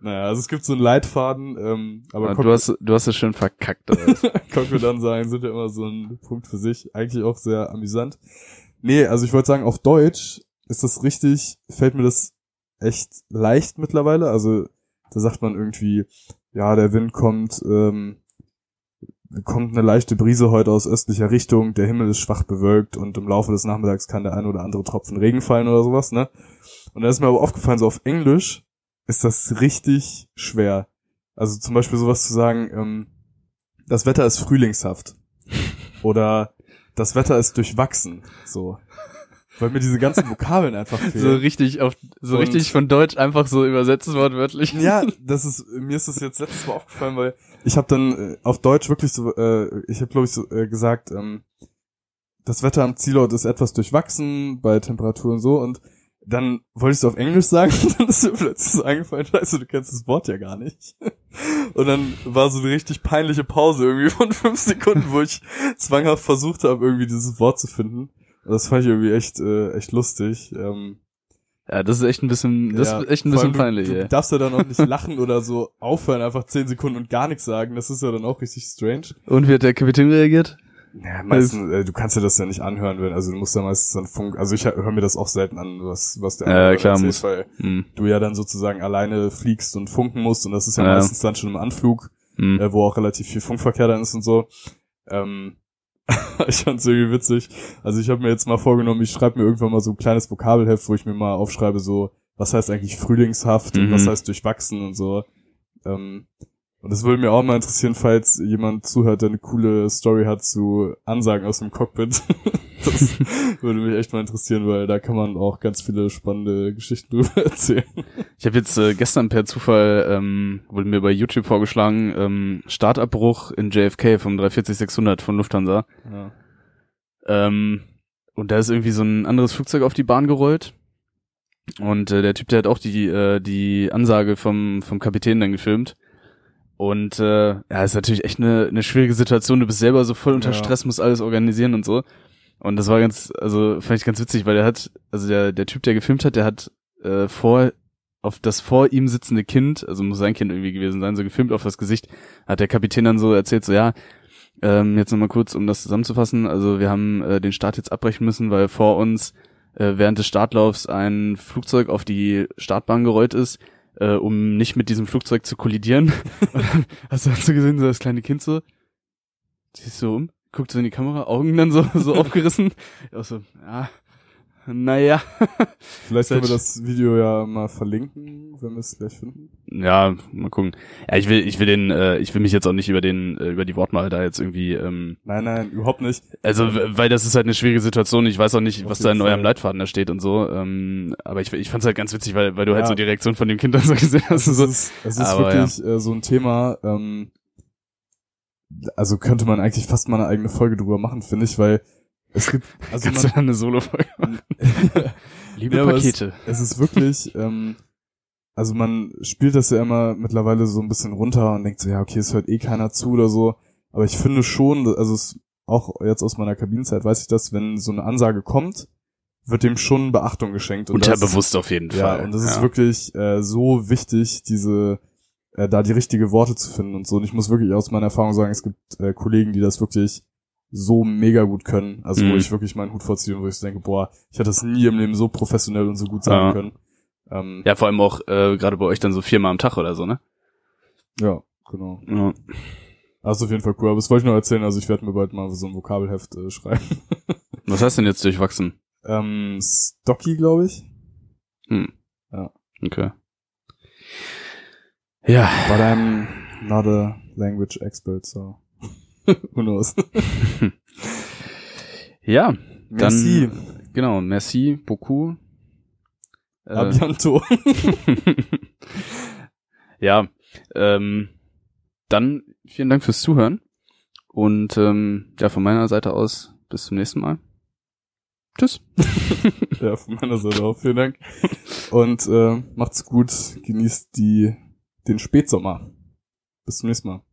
naja, also es gibt so einen Leitfaden, ähm, aber Ah, Cock- du hast, du hast es schön verkackt. Alter. Cockpit-Ansagen sind ja immer so ein Punkt für sich. Eigentlich auch sehr amüsant. Nee, also ich wollte sagen, auf Deutsch ist das richtig, fällt mir das echt leicht mittlerweile. Also da sagt man irgendwie, ja, der Wind kommt, ähm, kommt eine leichte Brise heute aus östlicher Richtung, der Himmel ist schwach bewölkt und im Laufe des Nachmittags kann der ein oder andere Tropfen Regen fallen oder sowas, ne? Und da ist mir aber aufgefallen, so auf Englisch ist das richtig schwer. Also zum Beispiel sowas zu sagen, ähm, das Wetter ist frühlingshaft. Oder das Wetter ist durchwachsen. So. Weil mir diese ganzen Vokabeln einfach so fehlen. richtig auf, so Und- richtig von Deutsch einfach so übersetzt wortwörtlich. Ja, das ist, mir ist das jetzt letztes Mal aufgefallen, weil ich habe dann äh, auf Deutsch wirklich so, äh, ich habe glaube ich so äh, gesagt, ähm, das Wetter am Zielort ist etwas durchwachsen bei Temperaturen so und dann wollte ich es auf Englisch sagen und dann ist mir plötzlich so eingefallen, scheiße, du kennst das Wort ja gar nicht. Und dann war so eine richtig peinliche Pause irgendwie von fünf Sekunden, wo ich zwanghaft versucht habe, irgendwie dieses Wort zu finden. Das fand ich irgendwie echt, äh, echt lustig. Ähm, Ja, das ist echt ein bisschen, das ja, ist echt ein bisschen allem peinlich, du, du darfst ja dann auch nicht lachen oder so aufhören, einfach zehn Sekunden und gar nichts sagen. Das ist ja dann auch richtig strange. Und wie hat der Kapitän reagiert? Ja, meistens, äh, du kannst dir das ja nicht anhören, wenn, also du musst ja meistens dann Funk, also ich höre mir das auch selten an, was, was der Ja, klar, erzählt, muss. weil Hm. du ja dann sozusagen alleine fliegst und funken musst und das ist ja, Ja. meistens dann schon im Anflug, Hm. äh, wo auch relativ viel Funkverkehr dann ist und so. Ähm, ich fand's irgendwie witzig. Also ich habe mir jetzt mal vorgenommen, ich schreibe mir irgendwann mal so ein kleines Vokabelheft, wo ich mir mal aufschreibe, so, was heißt eigentlich frühlingshaft und Mhm. was heißt durchwachsen und so. Ähm, Und das würde mir auch mal interessieren, falls jemand zuhört, der eine coole Story hat zu Ansagen aus dem Cockpit. das würde mich echt mal interessieren, weil da kann man auch ganz viele spannende Geschichten drüber erzählen. Ich habe jetzt äh, gestern per Zufall, ähm, wurde mir bei YouTube vorgeschlagen, ähm, Startabbruch in JFK vom 340-600 von Lufthansa. Ja. Ähm, und da ist irgendwie so ein anderes Flugzeug auf die Bahn gerollt. Und äh, der Typ, der hat auch die, äh, die Ansage vom, vom Kapitän dann gefilmt. Und äh, ja, ist natürlich echt eine, eine schwierige Situation. Du bist selber so voll unter Ja. Stress, musst alles organisieren und so. Und das war ganz, also fand ich ganz witzig, weil der hat, also der, der Typ, der gefilmt hat, der hat äh, vor auf das vor ihm sitzende Kind, also muss sein Kind irgendwie gewesen sein, so gefilmt auf das Gesicht, hat der Kapitän dann so erzählt, so ja, ähm, jetzt nochmal kurz, um das zusammenzufassen, also wir haben äh, den Start jetzt abbrechen müssen, weil vor uns äh, während des Startlaufs ein Flugzeug auf die Startbahn gerollt ist, äh, um nicht mit diesem Flugzeug zu kollidieren. Hast du, hast du gesehen, so das kleine Kind so, siehst so um, guckt so in die Kamera, Augen dann so, so aufgerissen. Auch so, ja, naja. Vielleicht können wir das Video ja mal verlinken, wenn wir es gleich finden. Ja, mal gucken. Ja, ich will, ich will den, äh, ich will mich jetzt auch nicht über den, äh, über die Wortwahl da jetzt irgendwie, ähm, Nein, nein, überhaupt nicht. also, weil das ist halt eine schwierige Situation. Ich weiß auch nicht, Auf was da in eurem. Leitfaden da steht und so. Ähm, aber ich, ich fand's halt ganz witzig, weil, weil du halt Ja. so die Reaktion von dem Kind dann so gesehen hast. So. es ist, es ist Aber wirklich äh, so ein Thema, ähm, also könnte man eigentlich fast mal eine eigene Folge drüber machen, finde ich, weil es gibt, also Kannst du man, da eine Solo-Folge machen? Liebe Ja, Pakete. es ist wirklich, ähm, also man spielt das ja immer mittlerweile so ein bisschen runter und denkt so, ja, okay, es hört eh keiner zu oder so. Aber ich finde schon, also es, auch jetzt aus meiner Kabinenzeit weiß ich das, wenn so eine Ansage kommt, wird dem schon Beachtung geschenkt. Und das Unterbewusst auf jeden Ja, Fall. und das ist wirklich äh, so wichtig, diese äh, da die richtige Worte zu finden und so. Und ich muss wirklich aus meiner Erfahrung sagen, es gibt äh, Kollegen, die das wirklich so mega gut können. Also wo Mhm. ich wirklich meinen Hut vorziehe und wo ich so denke, boah, ich hätte das nie im Leben so professionell und so gut sagen Ja. können. Ähm, Ja, vor allem auch äh, gerade bei euch dann so viermal am Tag oder so, ne? ja, genau. Ja. Das ist auf jeden Fall cool. Aber das wollte ich noch erzählen. Also ich werde mir bald mal so ein Vokabelheft äh, schreiben. Was heißt denn jetzt durchwachsen? ähm, Stocky, glaube ich. Hm. Ja. Okay. Ja, But I'm not a language expert, so who knows. ja, Merci. dann genau, merci beaucoup. Äh, ja, ähm, dann vielen Dank fürs Zuhören und ähm, ja, von meiner Seite aus bis zum nächsten Mal. Tschüss. Ja, von meiner Seite auch. Vielen Dank. Und äh, macht's gut. Genießt die den Spätsommer. Bis zum nächsten Mal.